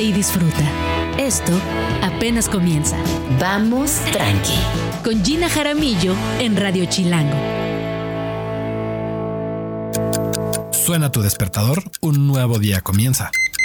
Relájate y disfruta. Esto apenas comienza. Vamos tranqui. Con Gina Jaramillo en Radio Chilango. Suena tu despertador, un nuevo día comienza.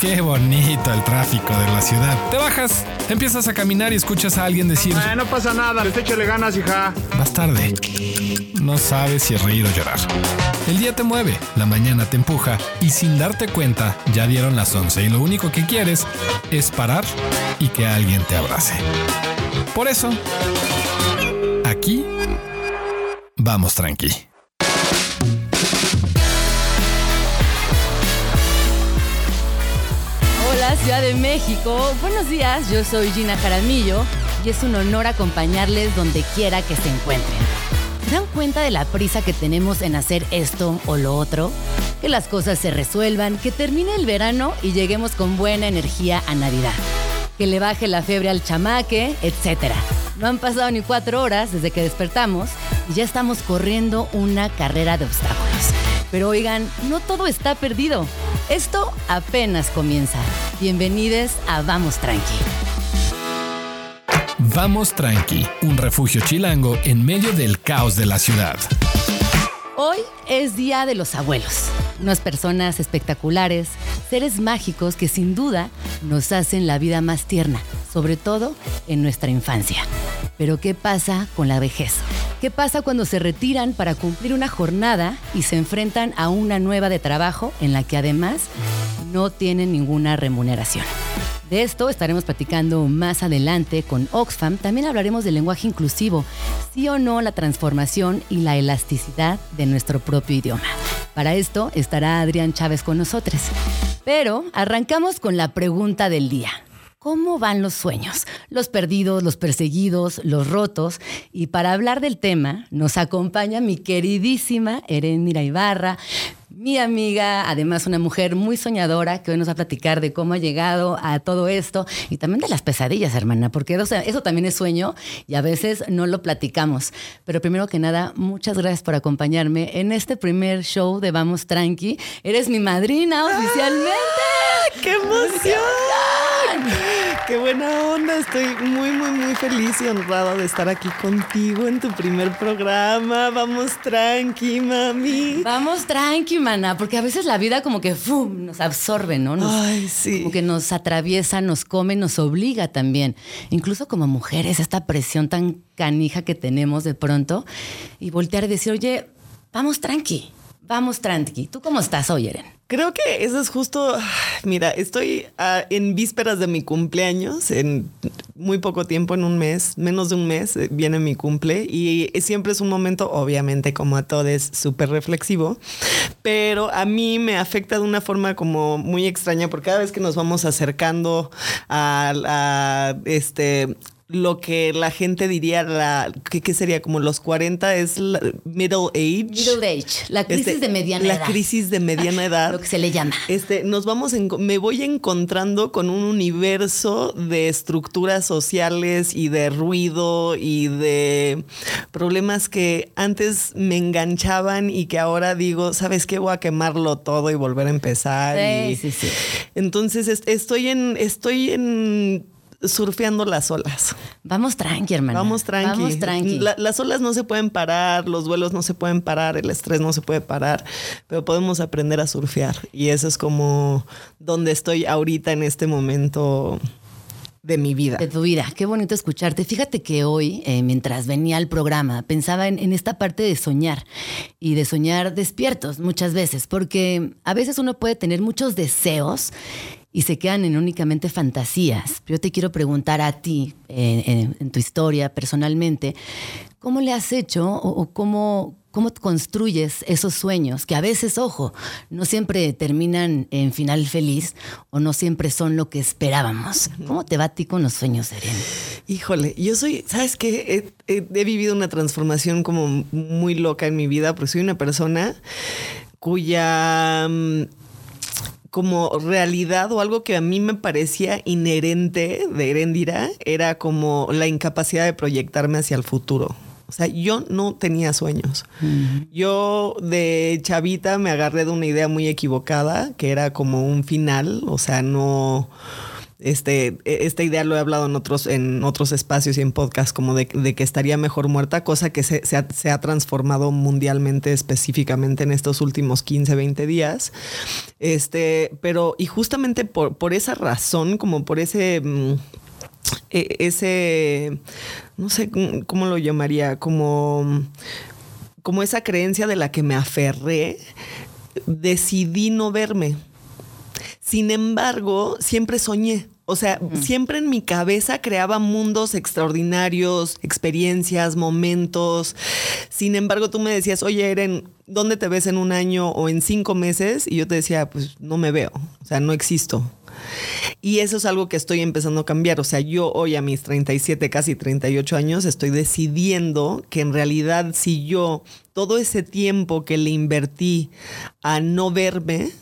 Qué bonito el tráfico de la ciudad. Te bajas, empiezas a caminar y escuchas a alguien decir... Ah, no pasa nada, les échale ganas, hija. Vas tarde. No sabes si reír o llorar. El día te mueve, la mañana te empuja y sin darte cuenta ya dieron las 11 y lo único que quieres es parar y que alguien te abrace. Por eso, aquí vamos tranqui. Ciudad de México. Buenos días, yo soy Gina Jaramillo y es un honor acompañarles donde quiera que se encuentren. ¿Se dan cuenta de la prisa que tenemos en hacer esto o lo otro? Que las cosas se resuelvan, que termine el verano y lleguemos con buena energía a Navidad. Que le baje la fiebre al chamaque, etc. No han pasado ni cuatro horas desde que despertamos y ya estamos corriendo una carrera de obstáculos. Pero oigan, no todo está perdido. Esto apenas comienza. Bienvenidos a Vamos Tranqui. Vamos tranqui, un refugio chilango en medio del caos de la ciudad. Hoy es Día de los Abuelos, unas personas espectaculares, seres mágicos que sin duda nos hacen la vida más tierna, sobre todo en nuestra infancia. Pero ¿qué pasa con la vejez? ¿Qué pasa cuando se retiran para cumplir una jornada y se enfrentan a una nueva de trabajo en la que además no tienen ninguna remuneración? De esto estaremos platicando más adelante con Oxfam. También hablaremos del lenguaje inclusivo, sí o no la transformación y la elasticidad de nuestro propio idioma. Para esto estará Adrián Chávez con nosotros. Pero arrancamos con la pregunta del día. ¿Cómo van los sueños? Los perdidos, los perseguidos, los rotos. Y para hablar del tema nos acompaña mi queridísima Erenira Ibarra, mi amiga, además una mujer muy soñadora que hoy nos va a platicar de cómo ha llegado a todo esto y también de las pesadillas, hermana, porque eso, eso también es sueño y a veces no lo platicamos. Pero primero que nada, muchas gracias por acompañarme en este primer show de Vamos Tranqui. Eres mi madrina oficialmente. ¡Qué emoción! Qué buena onda, estoy muy, muy, muy feliz y honrada de estar aquí contigo en tu primer programa. Vamos tranqui, mami. Vamos tranqui, mana, porque a veces la vida como que ¡fum! nos absorbe, ¿no? Nos, Ay, sí. Como que nos atraviesa, nos come, nos obliga también. Incluso como mujeres, esta presión tan canija que tenemos de pronto y voltear y decir, oye, vamos tranqui, vamos tranqui. ¿Tú cómo estás hoy, Eren? Creo que eso es justo, mira, estoy uh, en vísperas de mi cumpleaños, en muy poco tiempo, en un mes, menos de un mes, eh, viene mi cumple y siempre es un momento, obviamente como a todos, súper reflexivo, pero a mí me afecta de una forma como muy extraña porque cada vez que nos vamos acercando a este lo que la gente diría, la, ¿qué, qué sería? Como los 40 es la middle age. Middle age, la crisis Este, de mediana la edad. crisis de mediana edad. Lo que se le llama. Este, nos vamos, en- me voy encontrando con un universo de estructuras sociales y de ruido y de problemas que antes me enganchaban y que ahora digo, ¿sabes qué? Voy a quemarlo todo y volver a empezar. Sí, y- sí, sí. Entonces est- estoy en, estoy en surfeando las olas. Vamos tranqui, hermana. Vamos tranqui. Vamos tranqui. La- las olas no se pueden parar, los duelos no se pueden parar, el estrés no se puede parar, pero podemos aprender a surfear. Y eso es como donde estoy ahorita en este momento de mi vida. de tu vida. Qué bonito escucharte. Fíjate que hoy, eh, mientras venía al programa, pensaba en, en esta parte de soñar y de soñar despiertos muchas veces, porque a veces uno puede tener muchos deseos y se quedan en únicamente fantasías. Yo te quiero preguntar a ti, eh, en, en tu historia personalmente, ¿cómo le has hecho o, o cómo, cómo construyes esos sueños que a veces, ojo, no siempre terminan en final feliz o no siempre son lo que esperábamos. ¿Cómo te va a ti con los sueños, Eren? Híjole, yo soy, ¿sabes qué? He, he- he vivido una transformación como muy loca en mi vida, porque soy una persona cuya mm, como realidad o algo que a mí me parecía inherente de Heréndira era como la incapacidad de proyectarme hacia el futuro. O sea, yo no tenía sueños. Yo de chavita me agarré de una idea muy equivocada, que era como un final, o sea, no... Este, esta idea lo he hablado en otros, en otros espacios y en podcasts, como de, que estaría mejor muerta, cosa que se, ha, se ha transformado mundialmente, específicamente en estos últimos 15, 20 días. Este, pero, y justamente por, por esa razón, como por ese. mm, e- ese. No sé cómo lo llamaría, como. Como esa creencia de la que me aferré, decidí no verme. Sin embargo, siempre soñé. O sea, siempre en mi cabeza creaba mundos extraordinarios, experiencias, momentos. Sin embargo, tú me decías, oye, Eren, ¿dónde te ves en un año o en cinco meses? Y yo te decía, pues no me veo. O sea, no existo. Y eso es algo que estoy empezando a cambiar. O sea, yo hoy a mis 37, casi 38 años, estoy decidiendo que en realidad si yo todo ese tiempo que le invertí a no verme,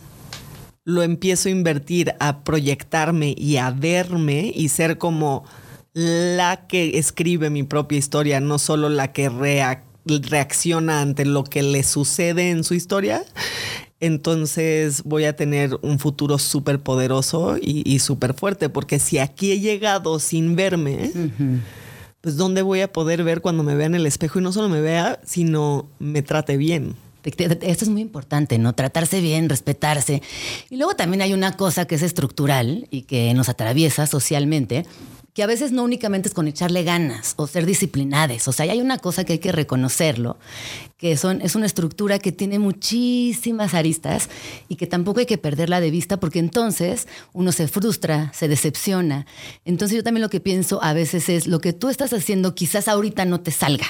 lo empiezo a invertir a proyectarme y a verme y ser como la que escribe mi propia historia, no solo la que reac- reacciona ante lo que le sucede en su historia, entonces voy a tener un futuro súper poderoso y, y súper fuerte, porque si aquí he llegado sin verme, pues ¿dónde voy a poder ver cuando me vea en el espejo y no solo me vea, sino me trate bien? Esto es muy importante, ¿no? Tratarse bien, respetarse. Y luego también hay una cosa que es estructural y que nos atraviesa socialmente, que a veces no únicamente es con echarle ganas o ser disciplinadas. O sea, hay una cosa que hay que reconocerlo, que son, es una estructura que tiene muchísimas aristas y que tampoco hay que perderla de vista porque entonces uno se frustra, se decepciona. Entonces yo también lo que pienso a veces es lo que tú estás haciendo quizás ahorita no te salga,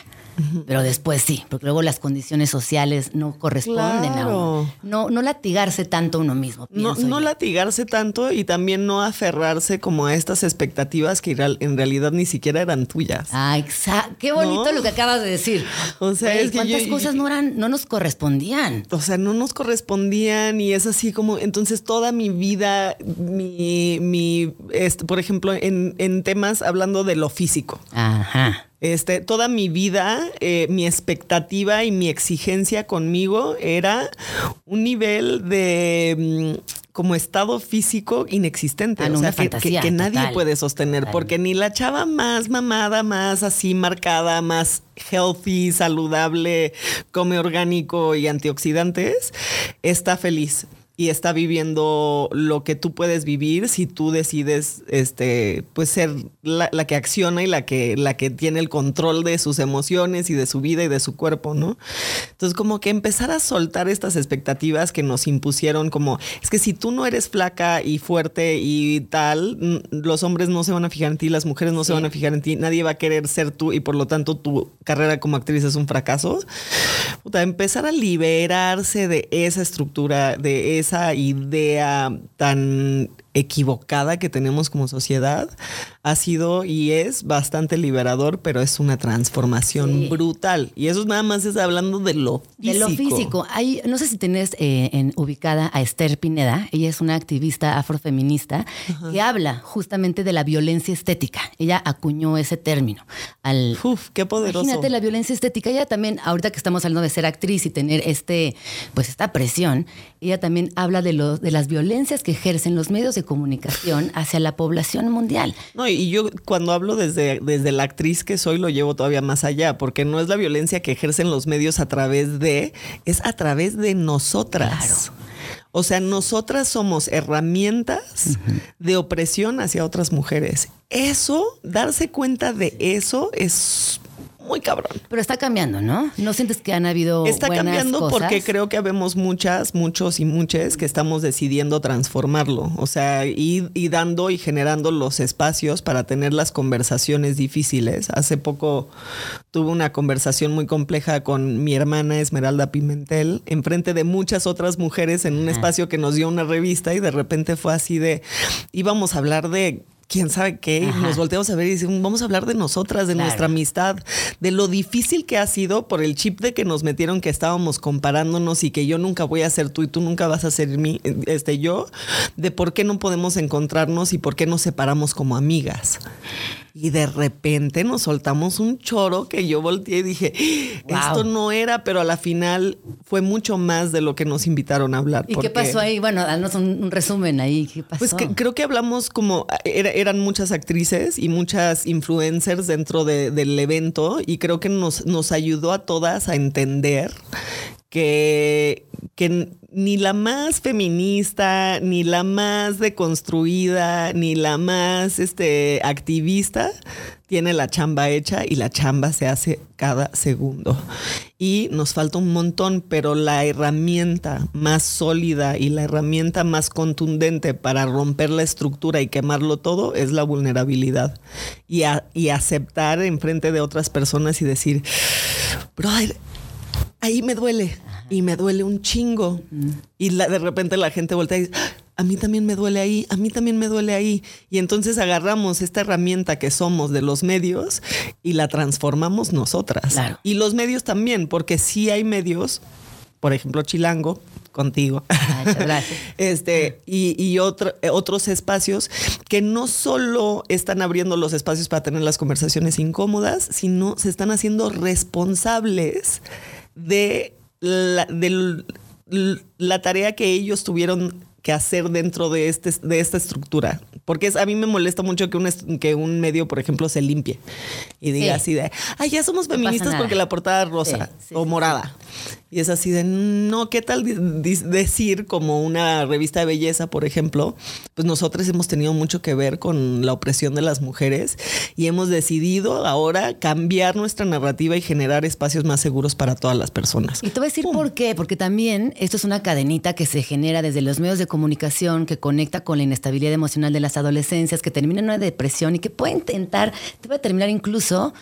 pero después sí, porque luego las condiciones sociales no corresponden a Claro. uno. No, no latigarse tanto a uno mismo. No, no latigarse tanto y también no aferrarse como a estas expectativas que en realidad ni siquiera eran tuyas. Ah, exacto. Qué bonito ¿No? lo que acabas de decir. O sea, es que yo- cosas no eran, no nos correspondían. O sea, no nos correspondían y es así como, entonces toda mi vida, mi, mi este, por ejemplo, en, en temas hablando de lo físico. Ajá. Este, toda mi vida, eh, mi expectativa y mi exigencia conmigo era un nivel de mm, como estado físico inexistente. Ah, no, o sea, una que, fantasía, que- que nadie puede sostener, Total. porque ni la chava más mamada, más así marcada, más healthy, saludable, come orgánico y antioxidantes, está feliz. Y está viviendo lo que tú puedes vivir si tú decides, este, pues ser la, la que acciona y la que, la que tiene el control de sus emociones y de su vida y de su cuerpo, ¿no? Entonces, como que empezar a soltar estas expectativas que nos impusieron, como es que si tú no eres flaca y fuerte y tal, los hombres no se van a fijar en ti, las mujeres no se van a fijar en ti, nadie va a querer ser tú y por lo tanto tu carrera como actriz es un fracaso. Puta, empezar a liberarse de esa estructura, de esa idea tan equivocada que tenemos como sociedad, ha sido y es bastante liberador, pero es una transformación Sí. brutal. Y eso nada más es hablando de lo físico. De lo físico. Hay, no sé si tenés eh, en, ubicada a Esther Pineda. Ella es una activista afrofeminista que habla justamente de la violencia estética. Ella acuñó ese término. Al, Uf, qué poderoso. Imagínate la violencia estética. Ella también, ahorita que estamos hablando de ser actriz y tener este, pues esta presión, ella también habla de, los de las violencias que ejercen los medios de comunicación hacia la población mundial. No, y yo cuando hablo desde, desde la actriz que soy lo llevo todavía más allá, porque no es la violencia que ejercen los medios a través de, es a través de nosotras. O sea, nosotras somos herramientas de opresión hacia otras mujeres. Eso, darse cuenta de eso es muy cabrón. Pero está cambiando, ¿no? ¿No sientes que han habido Está buenas cambiando cosas? porque creo que habemos muchas, muchos y muchas que estamos decidiendo transformarlo. O sea, y, y dando y generando los espacios para tener las conversaciones difíciles. Hace poco tuve una conversación muy compleja con mi hermana Esmeralda Pimentel, enfrente de muchas otras mujeres en un espacio que nos dio una revista y de repente fue así de, íbamos a hablar de quién sabe qué, y nos volteamos a ver y decimos, vamos a hablar de nosotras, de Claro. nuestra amistad, de lo difícil que ha sido por el chip de que nos metieron que estábamos comparándonos y que yo nunca voy a ser tú y tú nunca vas a ser mí, este yo, de por qué no podemos encontrarnos y por qué nos separamos como amigas. Y de repente nos soltamos un choro que yo volteé y dije, Wow. esto no era, pero a la final fue mucho más de lo que nos invitaron a hablar. ¿Y qué pasó ahí? Bueno, danos un, un resumen ahí. ¿Qué pasó? pues que- creo que hablamos como era- eran muchas actrices y muchas influencers dentro de- del evento y creo que nos, nos ayudó a todas a entender que, que ni la más feminista, ni la más deconstruida, ni la más este, activista tiene la chamba hecha y la chamba se hace cada segundo. Y nos falta un montón, pero la herramienta más sólida y la herramienta más contundente para romper la estructura y quemarlo todo es la vulnerabilidad. Y, a- y aceptar enfrente de otras personas y decir, brother, ahí me duele y me duele un chingo. Y la- de repente la gente voltea y dice, "Ah, a mí también me duele ahí, a mí también me duele ahí. Y entonces agarramos esta herramienta que somos de los medios y la transformamos nosotras. Claro. Y los medios también, porque sí hay medios, por ejemplo, Chilango, contigo. Ah, gracias. Este, y, y otro- eh, otros espacios que no solo están abriendo los espacios para tener las conversaciones incómodas, sino se están haciendo responsables de la, l- la tarea que ellos tuvieron que hacer dentro de, este, de esta estructura. Porque es, a mí me molesta mucho que un, que un medio, por ejemplo, se limpie y diga Sí. así de, ay, ya somos No feministas nada". porque la portada es rosa Sí, sí, o morada. Y es así de, no, ¿qué tal decir como una revista de belleza, por ejemplo? Pues nosotros hemos tenido mucho que ver con la opresión de las mujeres y hemos decidido ahora cambiar nuestra narrativa y generar espacios más seguros para todas las personas. Y te voy a decir por qué, porque también esto es una cadenita que se genera desde los medios de comunicación, que conecta con la inestabilidad emocional de las adolescencias, que termina en una depresión y que puede intentar, te puede terminar incluso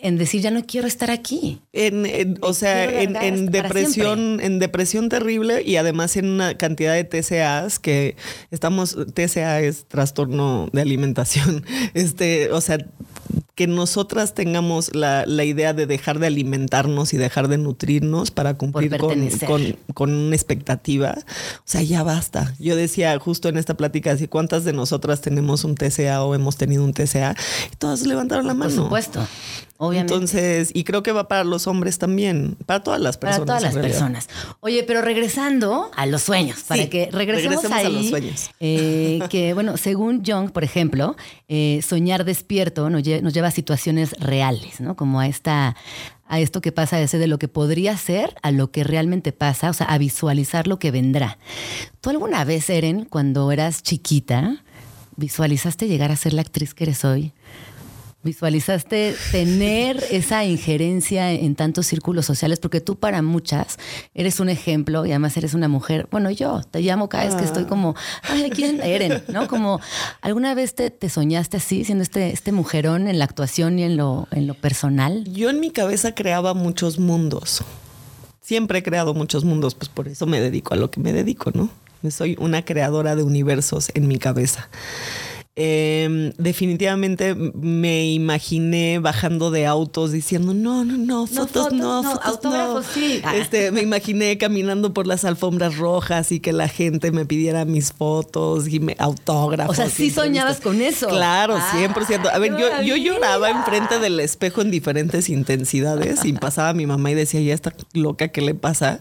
en decir ya no quiero estar aquí. En, en- o sea, en, depresión, en depresión terrible y además en una cantidad de TCAs que estamos, TCA es trastorno de alimentación. Este, o sea, que nosotras tengamos la, la idea de dejar de alimentarnos y dejar de nutrirnos para cumplir con, con, con una expectativa. O sea, ya basta. Yo decía justo en esta plática, así, ¿cuántas de nosotras tenemos un TCA o hemos tenido un TCA? Y todas levantaron la mano. Por supuesto, obviamente. Entonces, y creo que va para los hombres también, para todas las para personas. todas las realidad. personas. Oye, pero regresando a los sueños, para Sí, que regresemos, regresemos a ahí, los sueños. eh, que bueno, según Jung, por ejemplo, eh, soñar despierto nos, lle- nos lleva a situaciones reales, ¿no? Como a esta a esto que pasa ese de lo que podría ser a lo que realmente pasa, o sea, a visualizar lo que vendrá. ¿Tú alguna vez, Eren, cuando eras chiquita, visualizaste llegar a ser la actriz que eres hoy? ¿Visualizaste tener esa injerencia en tantos círculos sociales? Porque tú para muchas eres un ejemplo y además eres una mujer. Bueno, yo te llamo cada vez que estoy como, ay, ¿quién Eren? ¿No? Como, ¿alguna vez te, te soñaste así, siendo este, este mujerón en la actuación y en lo, en lo personal? Yo en mi cabeza creaba muchos mundos. Siempre he creado muchos mundos, pues por eso me dedico a lo que me dedico, ¿no? Soy una creadora de universos en mi cabeza. Eh, definitivamente me imaginé bajando de autos diciendo no, no, no, fotos fotos, no, no, fotos autógrafos no. sí. Este, me imaginé caminando por las alfombras rojas y que la gente me pidiera mis fotos y me autógrafos. O sea, sí soñabas con eso. Claro, Ah, 100%. A ver, yo, yo lloraba enfrente del espejo en diferentes intensidades y pasaba mi mamá y decía, ya está loca, ¿qué le pasa?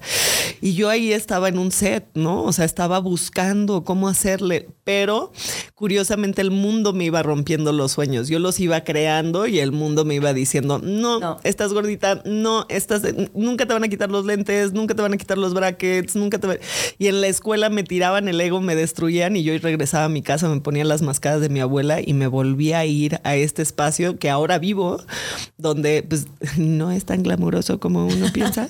Y yo ahí estaba en un set, ¿no? O sea, estaba buscando cómo hacerle, pero curiosamente el mundo me iba rompiendo los sueños. Yo los iba creando y el mundo me iba diciendo, no, No. estás gordita, no, estás, nunca te van a quitar los lentes, nunca te van a quitar los brackets, nunca te van... Y en la escuela me tiraban el ego, me destruían y yo regresaba a mi casa, me ponía las mascadas de mi abuela y me volvía a ir a este espacio que ahora vivo, donde pues no es tan glamuroso como uno piensa,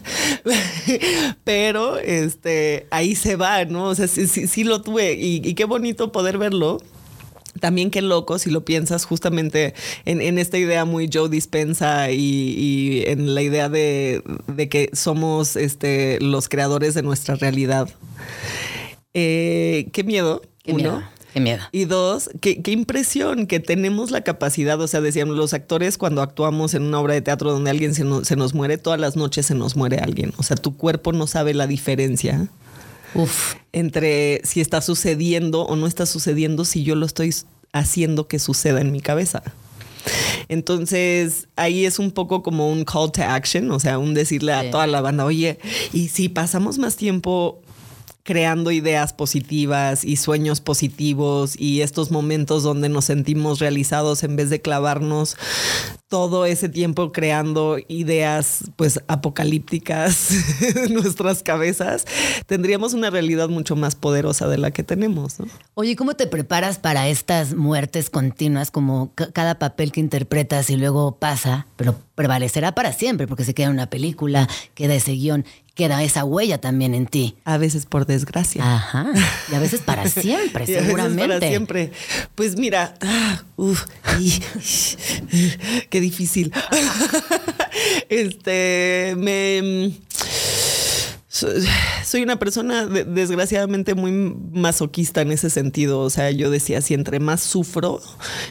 pero este, ahí se va, ¿no? O sea, sí, sí, sí lo tuve y, y qué bonito poder verlo. También qué loco si lo piensas justamente en, en esta idea muy Joe Dispensa y, y en la idea de, de que somos este, los creadores de nuestra realidad. Eh, qué miedo, Qué uno. miedo. Qué miedo. Y dos, qué, qué impresión que tenemos la capacidad, o sea, decían los actores cuando actuamos en una obra de teatro donde alguien se, no- se nos muere, todas las noches se nos muere alguien. O sea, tu cuerpo no sabe la diferencia Uf. entre si está sucediendo o no está sucediendo si yo lo estoy haciendo que suceda en mi cabeza. Entonces ahí es un poco como un call to action, o sea, un decirle Sí. a toda la banda, oye, y si pasamos más tiempo creando ideas positivas y sueños positivos y estos momentos donde nos sentimos realizados en vez de clavarnos todo ese tiempo creando ideas pues apocalípticas en nuestras cabezas, tendríamos una realidad mucho más poderosa de la que tenemos. ¿no? Oye, ¿cómo te preparas para estas muertes continuas, como ca- cada papel que interpretas y luego pasa, pero prevalecerá para siempre, porque se queda una película, queda ese guion, queda esa huella también en ti? A veces por desgracia. Ajá. Y a veces para siempre, Y a veces seguramente. para siempre. Pues mira, ah, uf, y- qué difícil. este, me soy una persona de- desgraciadamente muy masoquista en ese sentido. O sea, yo decía, si entre más sufro,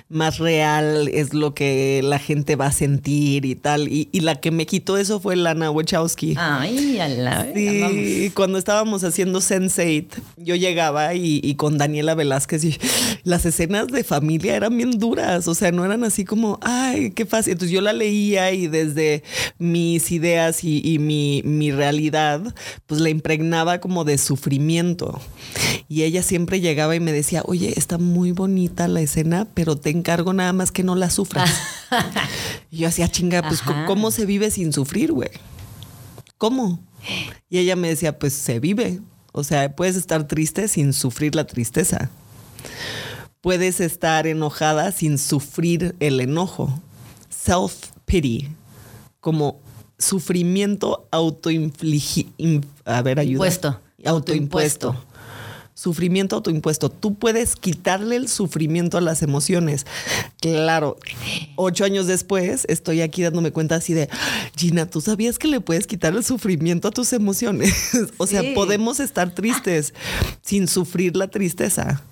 más real es lo que la gente va a sentir y tal. Y, y la que me quitó eso fue Lana Wachowski. Ay, a la Sí, cuando estábamos haciendo Sense8, yo llegaba y, y con Daniela Velázquez y las escenas de familia eran bien duras, o sea, no eran así como, ay, qué fácil. Entonces yo la leía y desde mis ideas y, y mi, mi realidad, pues la impregnaba como de sufrimiento. Y ella siempre llegaba y me decía, oye, está muy bonita la escena, pero te encargo nada más que no la sufras. y yo hacía chinga, pues Ajá. ¿cómo se vive sin sufrir, güey? ¿Cómo? Y ella me decía, pues se vive. O sea, puedes estar triste sin sufrir la tristeza. Puedes estar enojada sin sufrir el enojo. Self-pity. Como sufrimiento autoinfligido. A ver, ayuda. Impuesto. Autoimpuesto. Autoimpuesto. Sufrimiento autoimpuesto. Tú puedes quitarle el sufrimiento a las emociones. Claro, ocho años después estoy aquí dándome cuenta así de, Gina, ¿tú sabías que le puedes quitar el sufrimiento a tus emociones? o sea, Sí. podemos estar tristes sin sufrir la tristeza.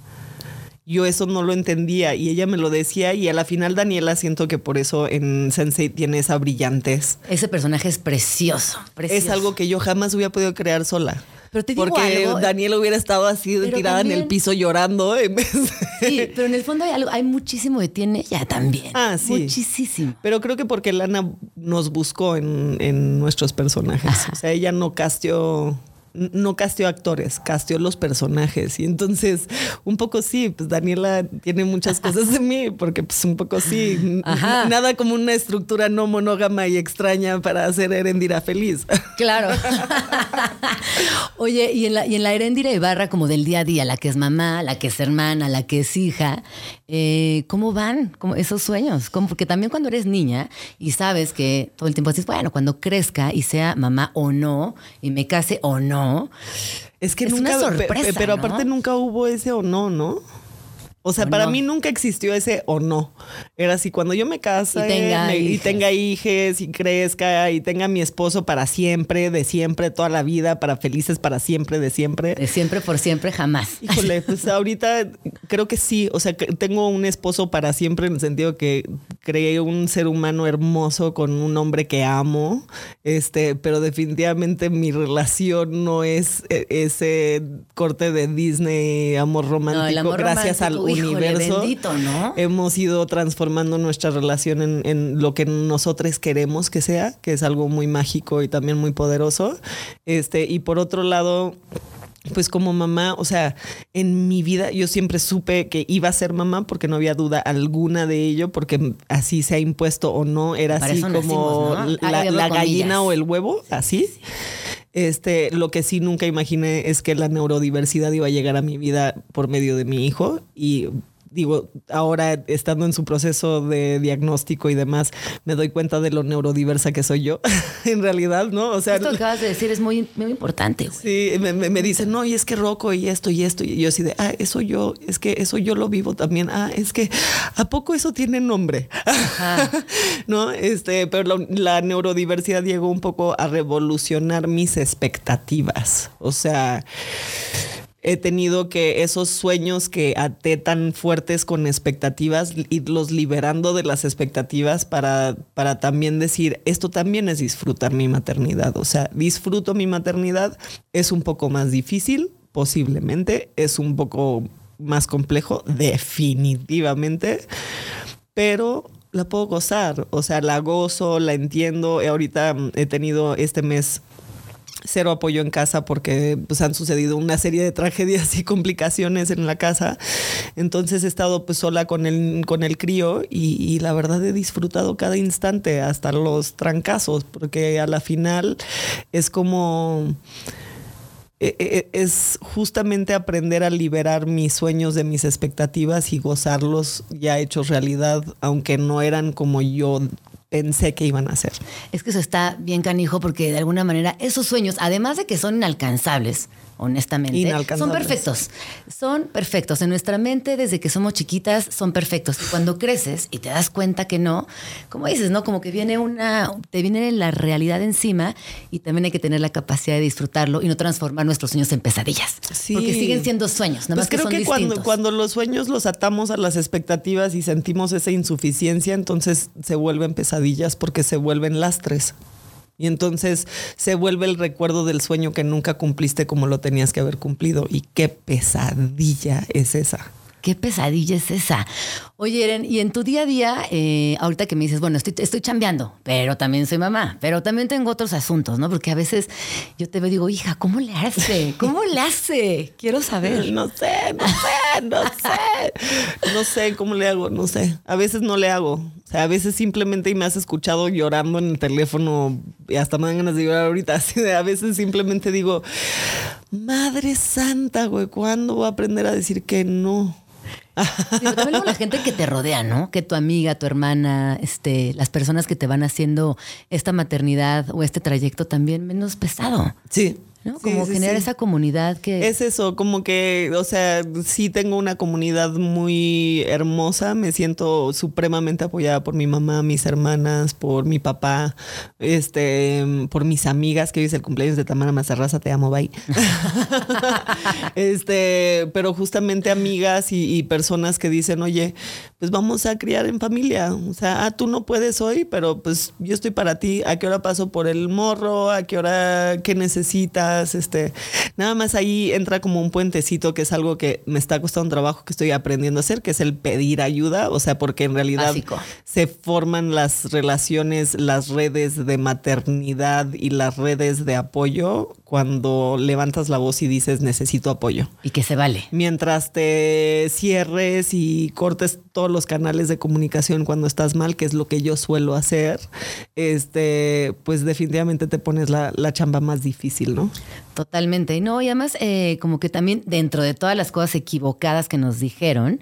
Yo eso no lo entendía y ella me lo decía y a la final Daniela siento que por eso en Sensei tiene esa brillantez. Ese personaje es precioso, precioso. Es algo que yo jamás hubiera podido crear sola. Pero te digo Porque algo, Daniela hubiera estado así tirada en el piso llorando en vez de- Sí, pero en el fondo hay algo, hay muchísimo de ti en ella también. Ah, sí. Muchísimo. Pero creo que porque Lana nos buscó en, en nuestros personajes. O sea, ella no casteó, no casteó actores, casteó los personajes. Y entonces, un poco sí, pues Daniela tiene muchas cosas de mí, porque pues un poco sí. Ajá. Nada como una estructura no monógama y extraña para hacer a Erendira feliz. Claro. Oye, y en la, y en la Ibarra, como del día a día, la que es mamá, la que es hermana, la que es hija, eh, ¿cómo van ¿Cómo- esos sueños? ¿Cómo? Porque también cuando eres niña y sabes que todo el tiempo dices, bueno, cuando crezca y sea mamá o no, y me case o no, Es que Es nunca, una sorpresa, pero aparte nunca hubo ese o no, ¿no? O sea, O para no. mí nunca existió ese o no. Era así, cuando yo me case Y tenga me- y hijes. tenga hijes y crezca y tenga mi esposo para siempre, de siempre, toda la vida, para felices para siempre, de siempre. de siempre por siempre, jamás. Híjole, pues ahorita creo que sí. O sea, que tengo un esposo para siempre en el sentido que creé un ser humano hermoso con un hombre que amo. Este, pero definitivamente mi relación no es eh, ese corte de Disney amor romántico. No, el amor gracias romántico, al híjole, universo. bendito, ¿no? Hemos ido transformando nuestra relación en, en lo que nosotros queremos que sea, que es algo muy mágico y también muy poderoso. Este, y por otro lado, pues como mamá, o sea, en mi vida yo siempre supe que iba a ser mamá porque no había duda alguna de ello, porque así se ha impuesto o no, era Para así como nacimos, ¿no? la, gallina o el huevo, así. Este, lo que sí nunca imaginé es que la neurodiversidad iba a llegar a mi vida por medio de mi hijo y digo, ahora estando en su proceso de diagnóstico y demás, me doy cuenta de lo neurodiversa que soy yo, en realidad, ¿no? O sea, Esto que acabas de decir es muy, muy importante, güey. Sí, me, me, me dicen, no, y es que Rocco y esto y esto. Y yo así de, ah, eso yo, es que eso yo lo vivo también. Ah, es que, ¿a poco eso tiene nombre? no, este, pero la, la neurodiversidad llegó un poco a revolucionar mis expectativas. O sea, he tenido que esos sueños que até tan fuertes con expectativas, irlos liberando de las expectativas para, para también decir, esto también es disfrutar mi maternidad. O sea, disfruto mi maternidad, es un poco más difícil, posiblemente, es un poco más complejo, definitivamente, pero la puedo gozar, o sea, la gozo, la entiendo. Ahorita mm, he tenido este mes cero apoyo en casa porque pues han sucedido una serie de tragedias y complicaciones en la casa. Entonces he estado pues sola con el, con el crío y, y la verdad he disfrutado cada instante, hasta los trancazos, porque a la final es como e- e- es justamente aprender a liberar mis sueños de mis expectativas y gozarlos ya hechos realidad, aunque no eran como yo pensé que iban a ser. Es que eso está bien canijo porque de alguna manera esos sueños, además de que son inalcanzables, honestamente, son perfectos. Son perfectos. En nuestra mente, desde que somos chiquitas, son perfectos. Y cuando creces y te das cuenta que no, como dices, ¿no? Como que viene una, te viene la realidad encima y también hay que tener la capacidad de disfrutarlo y no transformar nuestros sueños en pesadillas. Sí. Porque siguen siendo sueños, nada Pues más que creo son que cuando, cuando los sueños los atamos a las expectativas y sentimos esa insuficiencia, entonces se vuelven pesadillas porque se vuelven lastres. Y entonces se vuelve el recuerdo del sueño que nunca cumpliste como lo tenías que haber cumplido. Y qué pesadilla es esa. ¿Qué pesadilla es esa? Oye, Eren, y en tu día a día, eh, ahorita que me dices, bueno, estoy, estoy chambeando, pero también soy mamá, pero también tengo otros asuntos, ¿no? Porque a veces yo te veo y digo, hija, ¿cómo le hace? ¿Cómo le hace? Quiero saber. No sé, no sé, no sé. No sé cómo le hago, no sé. A veces no le hago. O sea, a veces simplemente me has escuchado llorando en el teléfono y hasta me dan ganas de llorar ahorita. Así de a veces simplemente digo, Madre Santa, güey, ¿cuándo voy a aprender a decir que no? Sí, pero también luego la gente que te rodea, ¿no? Que tu amiga, tu hermana, este, las personas que te van haciendo esta maternidad o este trayecto también menos pesado, Sí. ¿No? Sí, Como sí, generar sí. esa comunidad que... Es eso, como que, o sea, sí tengo una comunidad muy hermosa, me siento supremamente apoyada por mi mamá, mis hermanas, por mi papá, este, por mis amigas, que hoy es el cumpleaños de Tamara Mazarraza, te amo, bye. este, pero justamente amigas y, y personas que dicen, oye, pues vamos a criar en familia, o sea, ah, tú no puedes hoy, pero pues yo estoy para ti, ¿a qué hora paso por el morro? ¿A qué hora, qué necesitas? Este, nada más ahí entra como un puentecito que es algo que me está costando un trabajo que estoy aprendiendo a hacer, que es el pedir ayuda, o sea, porque en realidad Básico. se forman las relaciones, las redes de maternidad y las redes de apoyo cuando levantas la voz y dices necesito apoyo. Y que se vale. Mientras te cierres y cortes todos los canales de comunicación cuando estás mal, que es lo que yo suelo hacer, este, pues definitivamente te pones la, la chamba más difícil, ¿no? Totalmente. No, y además, eh, como que también dentro de todas las cosas equivocadas que nos dijeron,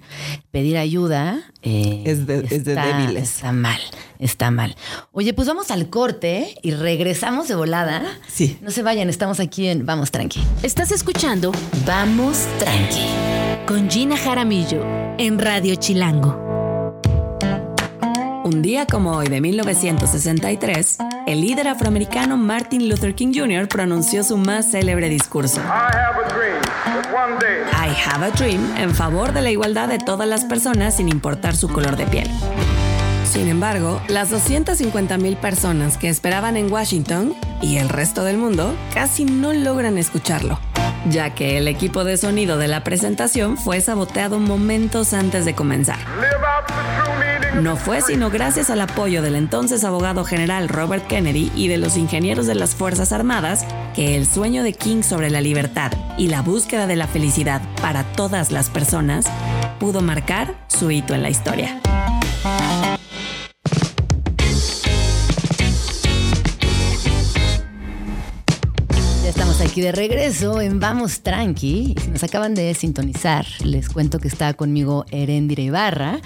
pedir ayuda eh, Es de- es de débiles. Está mal, está mal. Oye, pues vamos al corte y regresamos de volada. Sí. No se vayan, estamos aquí en Vamos Tranqui. Estás escuchando Vamos tranqui. con Gina Jaramillo en Radio Chilango. Un día como hoy de 1963, el líder afroamericano Martin Luther King Jr. pronunció su más célebre discurso. I have a dream one day I have a dream en favor de la igualdad de todas las personas sin importar su color de piel. Sin embargo, las 250.000 personas que esperaban en Washington y el resto del mundo casi no logran escucharlo, ya que el equipo de sonido de la presentación fue saboteado momentos antes de comenzar. No fue sino gracias al apoyo del entonces abogado general Robert Kennedy y de los ingenieros de las Fuerzas Armadas que el sueño de King sobre la libertad y la búsqueda de la felicidad para todas las personas pudo marcar su hito en la historia. Aquí de regreso en Vamos Tranqui. Si nos acaban de sintonizar, les cuento que está conmigo Erendira Ibarra.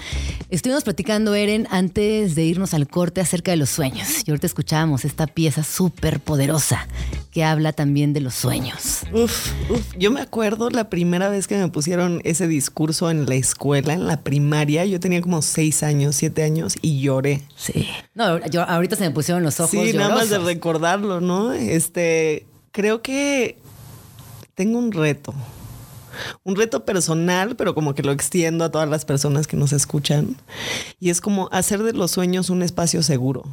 Estuvimos platicando, Eren, antes de irnos al corte acerca de los sueños. Y ahorita escuchábamos esta pieza súper poderosa que habla también de los sueños. Uf, uf. Yo me acuerdo la primera vez que me pusieron ese discurso en la escuela, en la primaria. Yo tenía como seis años, siete años y lloré. Sí. No, yo ahorita se me pusieron los ojos. Sí, nada más de llorosos. recordarlo, ¿no? Este, creo que tengo un reto. Un reto personal, pero como que lo extiendo a todas las personas que nos escuchan. Y es como hacer de los sueños un espacio seguro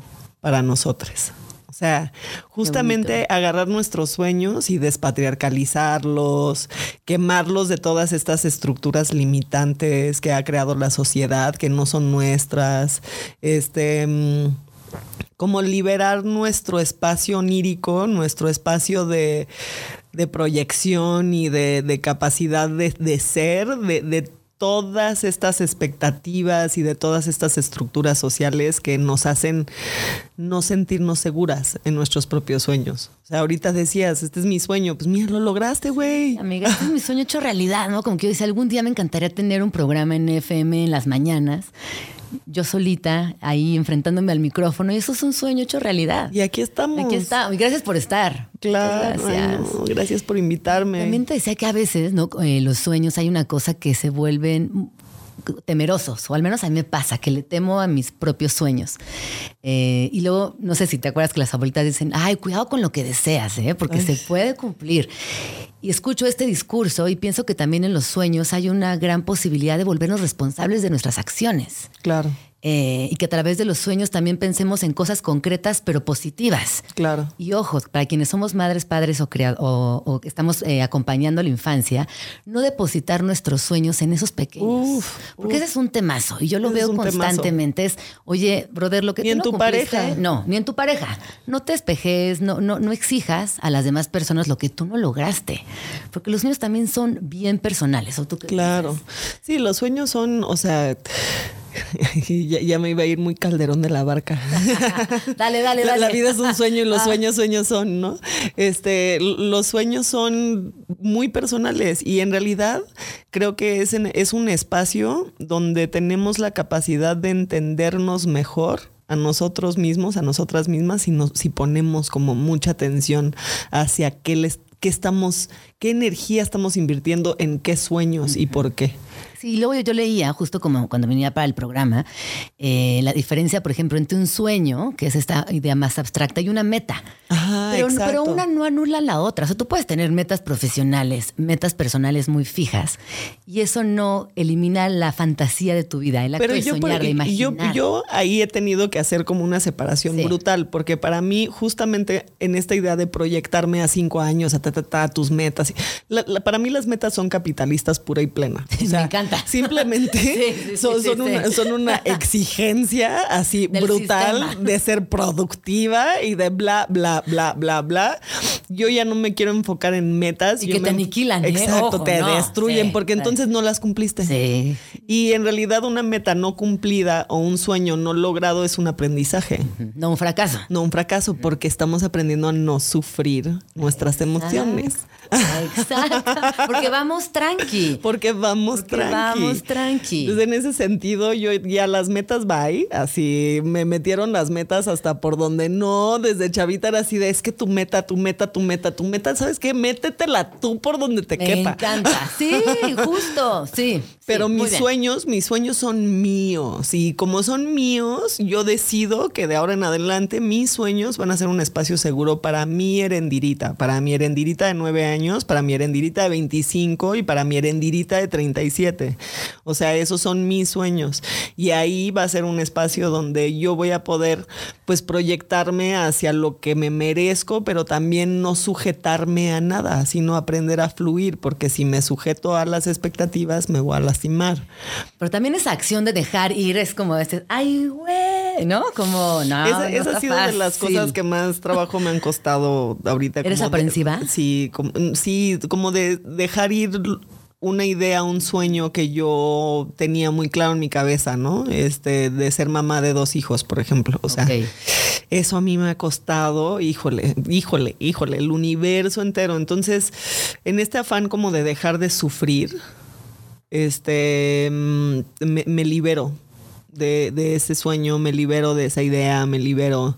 para nosotros. O sea, justamente agarrar nuestros sueños y despatriarcalizarlos, quemarlos de todas estas estructuras limitantes que ha creado la sociedad, que no son nuestras. Este. Como liberar nuestro espacio onírico, nuestro espacio de, de proyección y de, de capacidad de, de ser, de, de todas estas expectativas y de todas estas estructuras sociales que nos hacen no sentirnos seguras en nuestros propios sueños. O sea, ahorita decías, este es mi sueño, pues mira, lo lograste, güey. Amiga, este es mi sueño hecho realidad, ¿no? Como que yo decía, algún día me encantaría tener un programa en FM en las mañanas, yo solita, ahí enfrentándome al micrófono, y eso es un sueño hecho realidad. Y aquí estamos. Aquí está. Y gracias por estar. Claro, Gracias. ay, no, gracias por invitarme. También te decía que a veces, ¿no? Eh, los sueños hay una cosa que se vuelven temerosos, o al menos a mí me pasa, que le temo a mis propios sueños. Eh, y luego, no sé si te acuerdas que las abuelitas dicen, ay, cuidado con lo que deseas, ¿eh? porque se puede cumplir. Y escucho este discurso y pienso que también en los sueños hay una gran posibilidad de volvernos responsables de nuestras acciones. Claro, Eh, y que a través de los sueños también pensemos en cosas concretas pero positivas. claro. Y ojo, para quienes somos madres, padres o, o, o que estamos eh, acompañando la infancia, no depositar nuestros sueños en esos pequeños. Uf, porque ese es un temazo y yo lo Ese es veo temazo. constantemente. Es, oye, brother, lo que Ni tú en no tu cumpliste, pareja. No, ni en tu pareja. No te espejes, no, no, no exijas a las demás personas lo que tú no lograste. Porque los sueños también son bien personales. ¿o tú qué Claro. piensas? Sí, los sueños son, o sea, ya, ya me iba a ir muy calderón de la barca. Dale, dale, dale. la vida es un sueño y los Ah. sueños, sueños son, ¿no? Este, los sueños son muy personales y en realidad creo que es, en- es un espacio donde tenemos la capacidad de entendernos mejor a nosotros mismos, a nosotras mismas, si, nos, si ponemos como mucha atención hacia qué, les, qué estamos, qué energía estamos invirtiendo en qué sueños y por qué. Sí, y luego yo, yo leía, justo como cuando venía para el programa, eh, la diferencia, por ejemplo, entre un sueño, que es esta idea más abstracta, y una meta. Ajá, pero, una no anula la otra. O sea, tú puedes tener metas profesionales, metas personales muy fijas, y eso no elimina la fantasía de tu vida, el acto Pero de yo, por- soñar, de yo, imaginar. yo ahí he tenido que hacer como una separación Sí. brutal, porque para mí, justamente en esta idea de proyectarme a cinco años, a ta, ta, ta, tus metas, la- la- para mí las metas son capitalistas pura y plena. O Me sea, Simplemente Sí, sí, son, sí, son sí, una, sí. son una exigencia así Del brutal sistema. de ser productiva y de bla, bla, bla, bla, bla. Yo ya no me quiero enfocar en metas. Y yo que me- te aniquilan, ¿eh? Exacto, Ojo, te no, destruyen porque entonces no las cumpliste. Sí. Y en realidad una meta no cumplida o un sueño no logrado es un aprendizaje, No un fracaso. no un fracaso, porque estamos aprendiendo a no sufrir nuestras emociones. Exacto. Porque vamos tranqui. Porque vamos Porque tranqui. Vamos tranqui. Entonces, en ese sentido, yo ya las metas bye, así me metieron las metas hasta por donde no, desde chavita era así de es que tu meta, tu meta, tu meta, tu meta, ¿sabes qué? Métetela tú por donde te Me quepa. encanta. Sí, justo. Sí. Pero sí, mis sueños, mis sueños son míos. Y como son míos, yo decido que de ahora en adelante mis sueños van a ser un espacio seguro para mi herendirita, para mi herendirita de nueve años, para mi herendirita de 25 y para mi herendirita de 37. O sea, esos son mis sueños. Y ahí va a ser un espacio donde yo voy a poder pues proyectarme hacia lo que me merezco, pero también no sujetarme a nada, sino aprender a fluir, porque si me sujeto a las expectativas, me voy a lastimar. Pero también esa acción de dejar ir es como este, ay, güey, ¿no? Como, no. esa no esa está ha sido de las fácil. cosas que más trabajo me han costado ahorita. ¿Eres como de- aprensiva? sí, como, sí, como de dejar ir una idea, un sueño que yo tenía muy claro en mi cabeza, ¿no? Este, de ser mamá de dos hijos, por ejemplo. O sea, eso a mí me ha costado, híjole, híjole, híjole, el universo entero. Entonces, en este afán como de dejar de sufrir, este, mm, me, me libero de, de ese sueño, me libero de esa idea, me libero,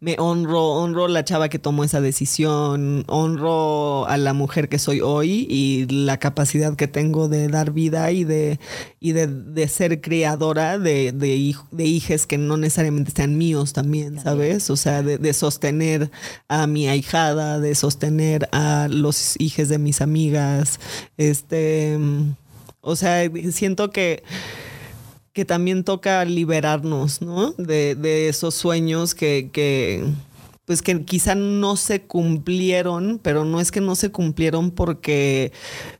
me honro, honro la chava que tomó esa decisión, honro a la mujer que soy hoy y la capacidad que tengo de dar vida y de, y de, de ser creadora de, de, hij- de hijes que no necesariamente sean míos también, ¿sabes? O sea, de, de sostener a mi ahijada, de sostener a los hijos de mis amigas, este, o sea, siento que que también toca liberarnos, ¿no? De, de esos sueños que, que, pues que quizá no se cumplieron, pero no es que no se cumplieron porque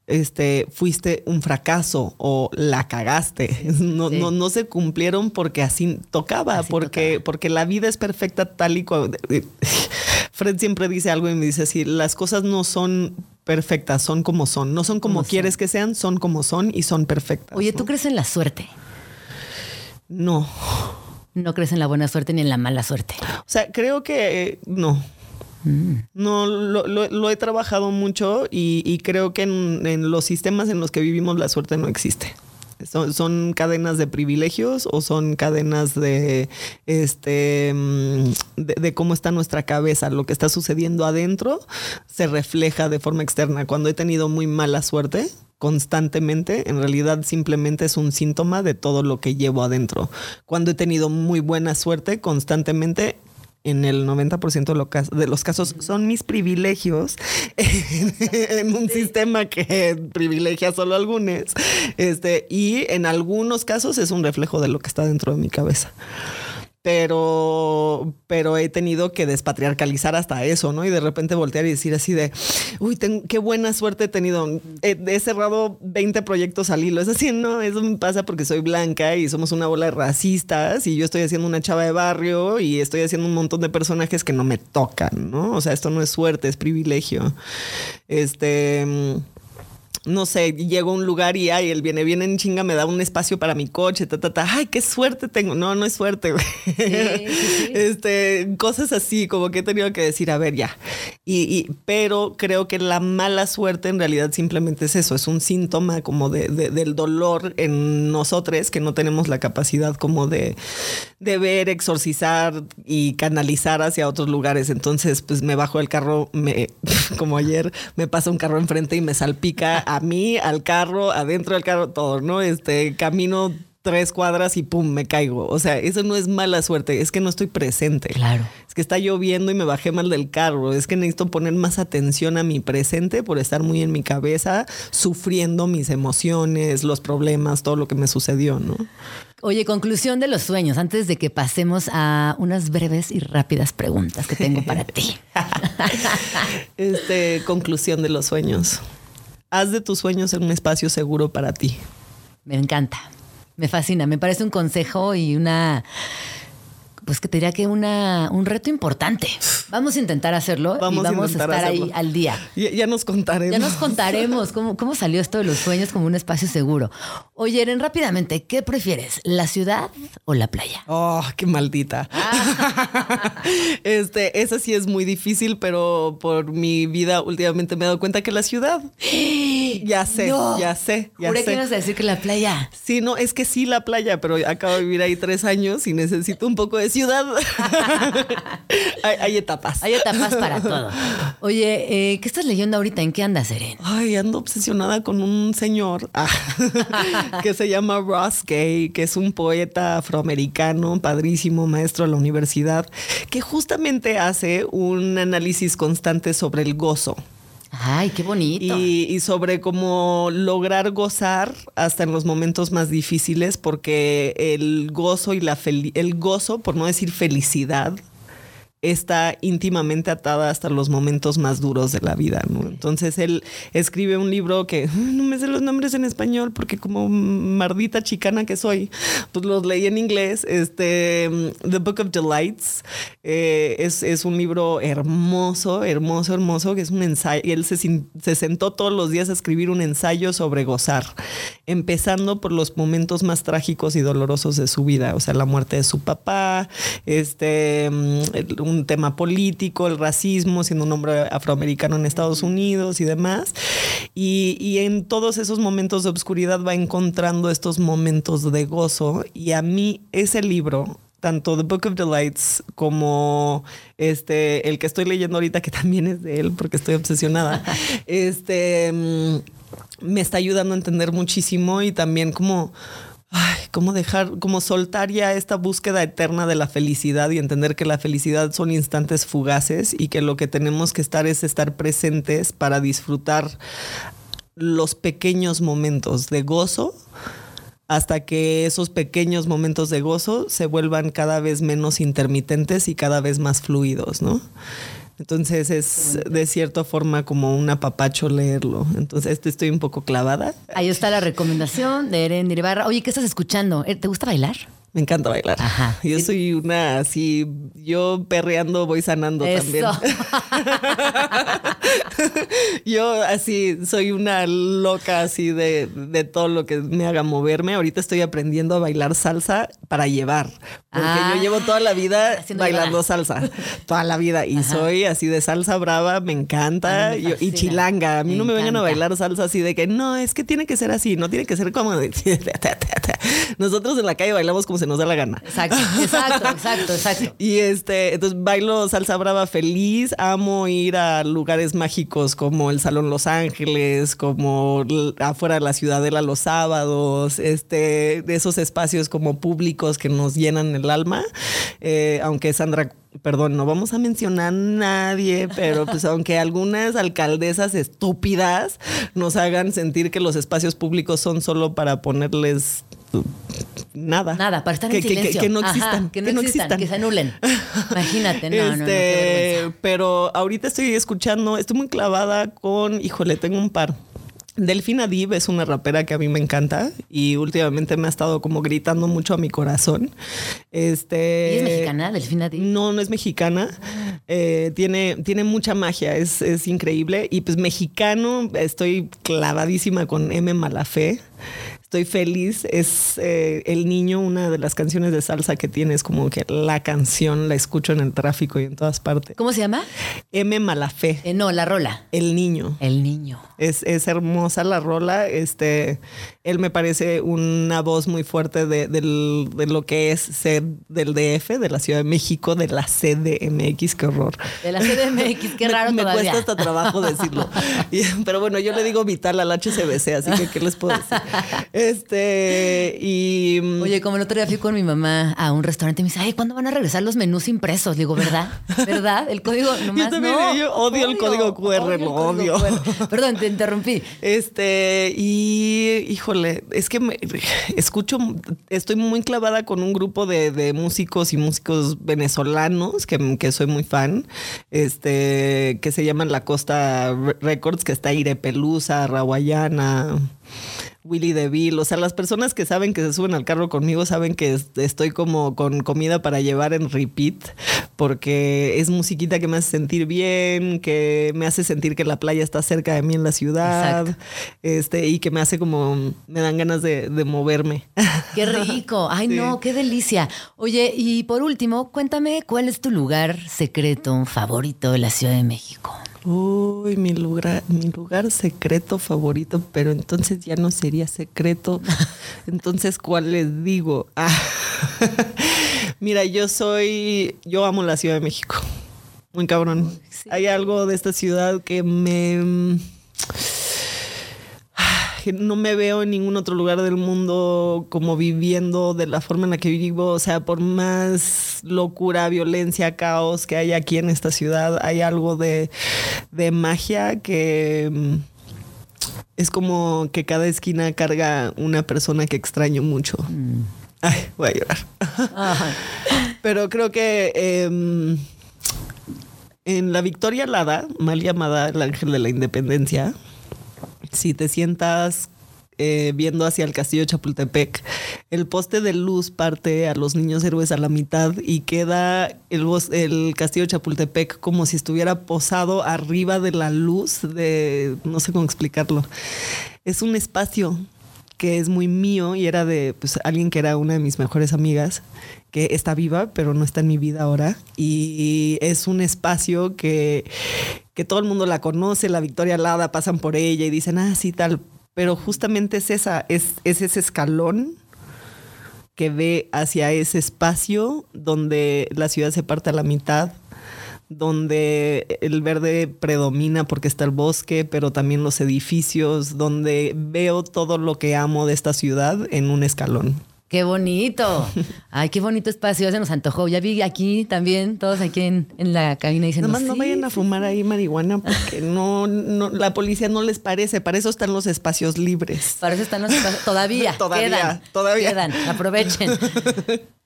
este, fuiste un fracaso o la cagaste. No, Sí. no, no se cumplieron porque así tocaba, Así porque, tocaba. porque la vida es perfecta tal y cual. Fred siempre dice algo y me dice así, las cosas no son perfectas, son como son. No son como Como son. quieres que sean, son como son y son perfectas. Oye, ¿no? ¿tú crees en la suerte? No. No crees en la buena suerte ni en la mala suerte. O sea, creo que eh, no. No, lo, lo- lo he trabajado mucho y, y creo que en, en los sistemas en los que vivimos la suerte no existe. Son, cadenas de privilegios o son cadenas de este mm, de cómo está nuestra cabeza. Lo que está sucediendo adentro se refleja de forma externa. Cuando he tenido muy mala suerte constantemente, en realidad simplemente es un síntoma de todo lo que llevo adentro. Cuando he tenido muy buena suerte constantemente, en el 90% de, lo de los casos son mis privilegios en un sistema que privilegia solo algunos. Este, y en algunos casos es un reflejo de lo que está dentro de mi cabeza. Pero, pero he tenido que despatriarcalizar hasta eso, ¿no? Y de repente voltear y decir así de, uy, ten- qué buena suerte he tenido. He, he cerrado 20 proyectos al hilo. Es así, no, eso me pasa porque soy blanca y somos una bola de racistas y yo estoy haciendo una chava de barrio y estoy haciendo un montón de personajes que no me tocan, ¿no? O sea, esto no es suerte, es privilegio. Este mm, no sé, llego a un lugar y ay, el viene bien en chinga me da un espacio para mi coche, ta, ta, ta. Ay, qué suerte tengo. No, no es suerte, güey. Este, cosas así, como que he tenido que decir, a ver, ya. Y, y- pero creo que la mala suerte en realidad simplemente es eso, es un síntoma como de, de- del dolor en nosotros que no tenemos la capacidad como de, de ver, exorcizar y canalizar hacia otros lugares. Entonces, pues me bajo del carro, me, como ayer, me pasa un carro enfrente y me salpica a mí, al carro, adentro del carro, todo, ¿no? Este camino tres cuadras y pum, me caigo. O sea, eso no es mala suerte, es que no estoy presente. Claro. Es que está lloviendo y me bajé mal del carro. Es que necesito poner más atención a mi presente por estar muy en mi cabeza, sufriendo mis emociones, los problemas, todo lo que me sucedió, ¿no? Oye, conclusión de los sueños, antes de que pasemos a unas breves y rápidas preguntas que tengo para ti. Este, conclusión de los sueños. Haz de tus sueños un espacio seguro para ti. Me encanta, me fascina, me parece un consejo y una, pues que te diría que una, un reto importante. Vamos a intentar hacerlo Vamos y a vamos a, estar ahí al día. Ya, ya nos contaremos. Ya nos contaremos cómo, cómo salió esto de los sueños como un espacio seguro. Oye, Eren, rápidamente, ¿qué prefieres? ¿La ciudad o la playa? Oh, qué maldita. este, esa sí es muy difícil, pero por mi vida últimamente me he dado cuenta que la ciudad. Ya sé, No. ya sé, ya Juré que sé. ibas a decir que la playa. Sí, no, es que sí la playa, pero acabo de vivir ahí tres años y necesito un poco de ciudad. hay, hay etapas. Hay etapas para todo. Oye, eh, ¿qué estás leyendo ahorita? ¿En qué andas, Eren? Ay, ando obsesionada con un señor ah, que se llama Ross Gay, que es un poeta afroamericano, padrísimo, maestro de la universidad, que justamente hace un análisis constante sobre el gozo. Ay, qué bonito. Y, y sobre cómo lograr gozar hasta en los momentos más difíciles, porque el gozo y la fel- el gozo, por no decir felicidad, está íntimamente atada hasta los momentos más duros de la vida, ¿no? Entonces él escribe un libro que no me sé los nombres en español porque como mardita chicana que soy, pues los leí en inglés. Este, The Book of Delights eh, es, es, un libro hermoso, hermoso, hermoso, que es un ensayo. Él se, se sentó todos los días a escribir un ensayo sobre gozar, empezando por los momentos más trágicos y dolorosos de su vida, o sea, la muerte de su papá, este un tema político, el racismo, siendo un hombre afroamericano en Estados Unidos y demás. Y, en todos esos momentos de oscuridad va encontrando estos momentos de gozo. Y a mí ese libro, tanto The Book of Delights como este, el que estoy leyendo ahorita, que también es de él, porque estoy obsesionada, este, mm, me está ayudando a entender muchísimo y también como ay, cómo dejar, cómo soltar ya esta búsqueda eterna de la felicidad y entender que la felicidad son instantes fugaces y que lo que tenemos que estar es estar presentes para disfrutar los pequeños momentos de gozo hasta que esos pequeños momentos de gozo se vuelvan cada vez menos intermitentes y cada vez más fluidos, ¿no? Entonces es de cierta forma como un apapacho leerlo. Entonces este estoy un poco clavada. Ahí está la recomendación de Eren Ibarra. Oye, ¿qué estás escuchando? ¿Te gusta bailar? Me encanta bailar. Ajá. Yo soy una así, yo perreando voy sanando también. yo así soy una loca así de, de, todo lo que me haga moverme. Ahorita estoy aprendiendo a bailar salsa para llevar. Porque yo ah. llevo toda la vida bailando salsa. Toda la vida. Y soy así de salsa brava, me encanta. y chilanga. A mí no me vengan a bailar salsa así de que no, es que tiene que ser así, no tiene que ser como de... Nosotros en la calle bailamos como se nos da la gana. Exacto, exacto, exacto, exacto. Y este, entonces bailo salsa brava feliz, amo ir a lugares mágicos como el Salón Los Ángeles, como afuera de la Ciudadela los sábados, este, de esos espacios como públicos que nos llenan el alma. Eh, aunque Sandra perdón, no vamos a mencionar a nadie, pero pues aunque algunas alcaldesas estúpidas nos hagan sentir que los espacios públicos son solo para ponerles nada. Nada, para estar en que, silencio. Que, no existan. que, no, existan, que se anulen. Imagínate, no, este, Pero ahorita estoy escuchando, estoy muy clavada con, híjole, tengo un par. Delfina Div es una rapera que a mí me encanta y últimamente me ha estado como gritando mucho a mi corazón. Este, ¿Y es mexicana, Delfina Div? No, no es mexicana. Eh, tiene, tiene mucha magia, es, es increíble. Y pues mexicano, estoy clavadísima con M. Malafé. Estoy feliz. Es eh, El Niño, una de las canciones de salsa que tiene. Es como que la canción la escucho en el tráfico y en todas partes. ¿Cómo se llama? M. Malafé. Eh, no, la rola. El Niño. El Niño. Es, es hermosa la rola. Este, él me parece una voz muy fuerte de, de, lo que es ser del DF, de la Ciudad de México, de la CDMX. Qué horror. De la CDMX, qué raro me, me cuesta hasta trabajo decirlo. pero bueno, yo le digo vital al HCBC, así que ¿qué les puedo decir? Este, y. Mm, Oye, como el otro día fui con mi mamá a un restaurante y me dice, ay, ¿cuándo van a regresar los menús impresos? digo, ¿verdad? ¿Verdad? El código nomás yo también, no. Yo odio, el código QR, lo odio. Perdón, te interrumpí. Este, y híjole, es que me, escucho, estoy muy clavada con un grupo de, músicos y músicos venezolanos que, que, soy muy fan, este, que se llaman La Costa Records, que está Irepelusa, Rawayana. Willy DeVille. O sea, las personas que saben que se suben al carro conmigo saben que estoy como con comida para llevar en repeat, porque es musiquita que me hace sentir bien, que me hace sentir que la playa está cerca de mí en la ciudad, este, y que me hace como, me dan ganas de, moverme. Qué rico. Ay, no, qué delicia. Oye, y por último, cuéntame cuál es tu lugar secreto favorito de la Ciudad de México. Uy, mi lugar, mi lugar secreto favorito, pero entonces ya no sería secreto. Entonces, ¿cuál les digo? Ah. Mira, yo soy, yo amo la Ciudad de México. Muy cabrón. Hay algo de esta ciudad que me no me veo en ningún otro lugar del mundo como viviendo de la forma en la que vivo. O sea, por más locura, violencia, caos que hay aquí en esta ciudad, hay algo de, magia que mm, es como que cada esquina carga una persona que extraño mucho. Mm. Ay, voy a llorar. Pero creo que em, En la Victoria Alada, mal llamada el Ángel de la Independencia, si te sientas eh, viendo hacia el castillo de Chapultepec, el poste de luz parte a los niños héroes a la mitad y queda el, castillo de Chapultepec como si estuviera posado arriba de la luz de, no sé cómo explicarlo. Es un espacio que es muy mío y era de pues, alguien que era una de mis mejores amigas, que está viva, pero no está en mi vida ahora. Y es un espacio que, que todo el mundo la conoce, la Victoria Alada, pasan por ella y dicen, ah, sí, tal. Pero justamente es esa, es, es ese escalón que ve hacia ese espacio donde la ciudad se parte a la mitad, donde el verde predomina porque está el bosque, pero también los edificios, donde veo todo lo que amo de esta ciudad en un escalón. ¡Qué bonito! Ay, qué bonito espacio, se nos antojó. Ya vi aquí también, todos aquí en, en la cabina diciendo Nada más no "Sí". vayan a fumar ahí marihuana porque no, no, la policía no les parece. Para eso están los espacios libres. Para eso están los espacios. Todavía, Todavía, quedan, todavía. Quedan, aprovechen.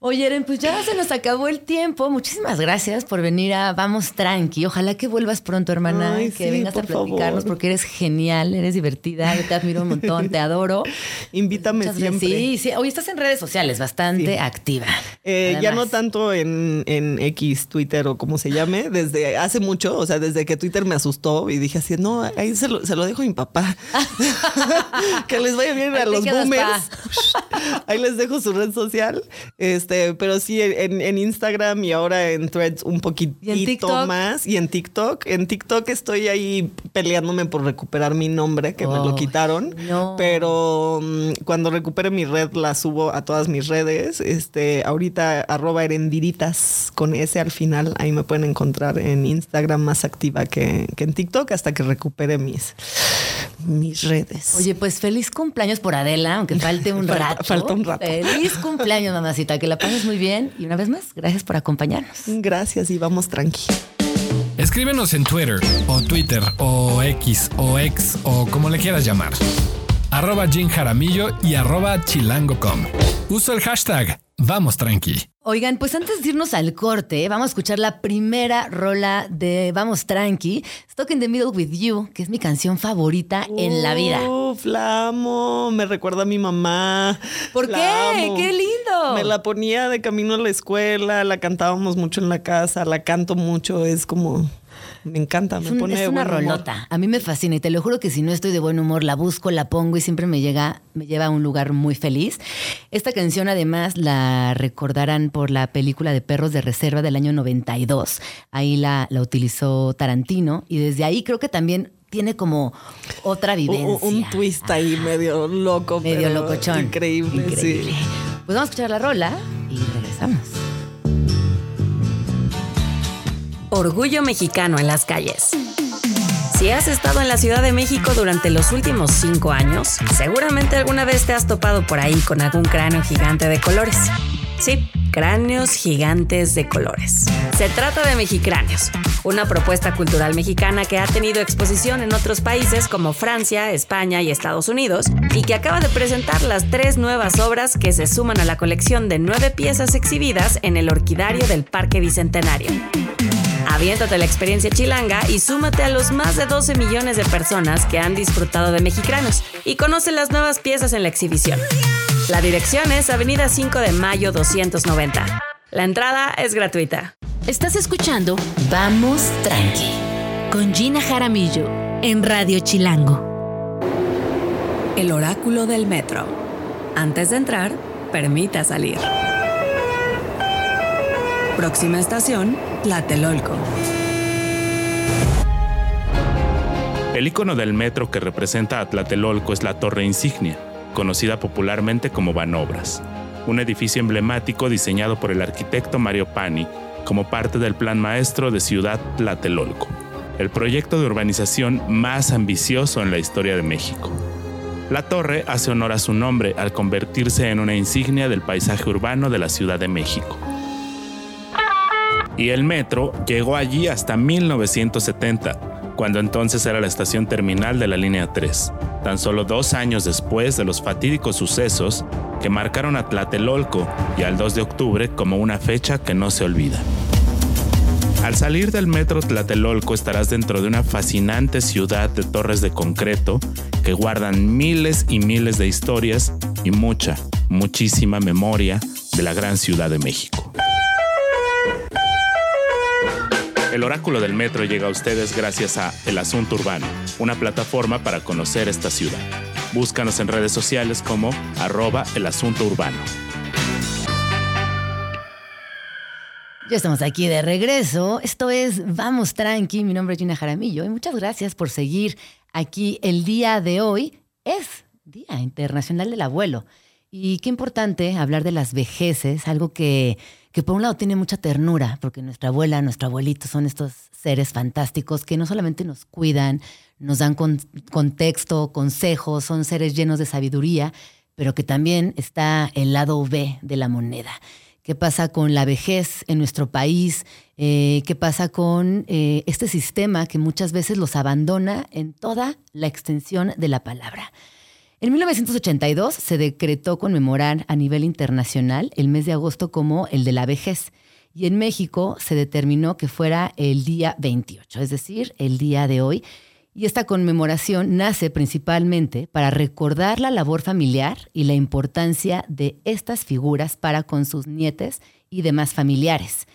Oye, Eren, pues ya se nos acabó el tiempo. Muchísimas gracias por venir a Vamos Tranqui. Ojalá que vuelvas pronto, hermana, Ay, que sí, vengas a platicarnos favor. porque eres genial, eres divertida, yo te admiro un montón, te adoro. Invítame Muchas gracias. siempre. Sí, sí. Hoy estás en redes sociales, bastante Sí. activa. Eh, ya no tanto en, en X, Twitter o como se llame, desde hace mucho, o sea, desde que Twitter me asustó y dije así, no, ahí se lo, se lo dejo a mi papá. que les vaya bien Ahí a los boomers. ahí les dejo su red social. Este, pero sí, en, en Instagram y ahora en Threads un poquitito más. Y en TikTok, en TikTok estoy ahí peleándome por recuperar mi nombre, que me lo quitaron. no. Pero mm, cuando recupere mi red la subo a todas mis redes. Este, ahorita arroba erendiritas con S al final. Ahí me pueden encontrar en Instagram más activa que, que en TikTok hasta que recupere mis, mis redes. Oye, pues feliz cumpleaños por Adela, aunque falte un Falta- rato. falta un rato. Feliz cumpleaños, mamacita. Que la pases muy bien. Y una vez más, gracias por acompañarnos. Gracias y vamos tranqui. Escríbenos en Twitter o Twitter o X o X o como le quieras llamar. Arroba Jim Jaramillo y arroba chilango.com. Uso el hashtag Vamos Tranqui. Oigan, pues antes de irnos al corte, vamos a escuchar la primera rola de Vamos Tranqui, Stuck in the Middle with You, que es mi canción favorita en la vida. Uf, la amo. Me recuerda a mi mamá. ¿Por La qué? amo. ¡Qué lindo! Me la ponía de camino a la escuela, la cantábamos mucho en la casa, la canto mucho. Es como. Me encanta, me Es, un- pone es de una buen humor. rolota. A mí me fascina y te lo juro que si no estoy de buen humor, la busco, la pongo y siempre me llega, me lleva a un lugar muy feliz. Esta canción además la recordarán por la película de Perros de Reserva del año 92. Ahí la, la utilizó Tarantino y desde ahí creo que también tiene como otra vivencia. Un twist ahí medio loco. Medio pero locochón. Increíble, Increíble. sí. Pues vamos a escuchar la rola y Orgullo mexicano en las calles. Si has estado en la Ciudad de México durante los últimos cinco años, seguramente alguna vez te has topado por ahí con algún cráneo gigante de colores. Sí, cráneos gigantes de colores. Se trata de Mexicráneos, una propuesta cultural mexicana que ha tenido exposición en otros países como Francia, España y Estados Unidos y que acaba de presentar las tres nuevas obras que se suman a la colección de nueve piezas exhibidas en el Orquidario del Parque Bicentenario. Aviéntate la experiencia chilanga y súmate a los más de 12 millones de personas que han disfrutado de Mexicranos y conoce las nuevas piezas en la exhibición. La dirección es Avenida 5 de Mayo 290. La entrada es gratuita. Estás escuchando Vamos Tranqui con Gina Jaramillo en Radio Chilango. El oráculo del metro. Antes de entrar, permita salir. Próxima estación, Tlatelolco. El icono del metro que representa a Tlatelolco es la Torre Insignia, conocida popularmente como Banobras, un edificio emblemático diseñado por el arquitecto Mario Pani como parte del Plan Maestro de Ciudad Tlatelolco, el proyecto de urbanización más ambicioso en la historia de México. La torre hace honor a su nombre al convertirse en una insignia del paisaje urbano de la Ciudad de México. Y el metro llegó allí hasta 1970, cuando entonces era la estación terminal de la línea 3, tan solo dos años después de los fatídicos sucesos que marcaron a Tlatelolco y al 2 de octubre como una fecha que no se olvida. Al salir del metro Tlatelolco estarás dentro de una fascinante ciudad de torres de concreto que guardan miles y miles de historias y mucha, muchísima memoria de la gran Ciudad de México. El oráculo del metro llega a ustedes gracias a El Asunto Urbano, una plataforma para conocer esta ciudad. Búscanos en redes sociales como arroba el asunto urbano. Ya estamos aquí de regreso. Esto es Vamos Tranqui. Mi nombre es Gina Jaramillo y muchas gracias por seguir aquí el día de hoy. Es Día Internacional del Abuelo. Y qué importante hablar de las vejeces, algo que, que por un lado tiene mucha ternura, porque nuestra abuela, nuestro abuelito son estos seres fantásticos que no solamente nos cuidan, nos dan contexto, consejos, son seres llenos de sabiduría, pero que también está el lado B de la moneda qué pasa con la vejez en nuestro país, eh, qué pasa con eh, este sistema que muchas veces los abandona en toda la extensión de la palabra. En 1982 se decretó conmemorar a nivel internacional el mes de agosto como el de la vejez y en México se determinó que fuera el día 28, es decir, el día de hoy. Y esta conmemoración nace principalmente para recordar la labor familiar y la importancia de estas figuras para con sus nietes y demás familiares.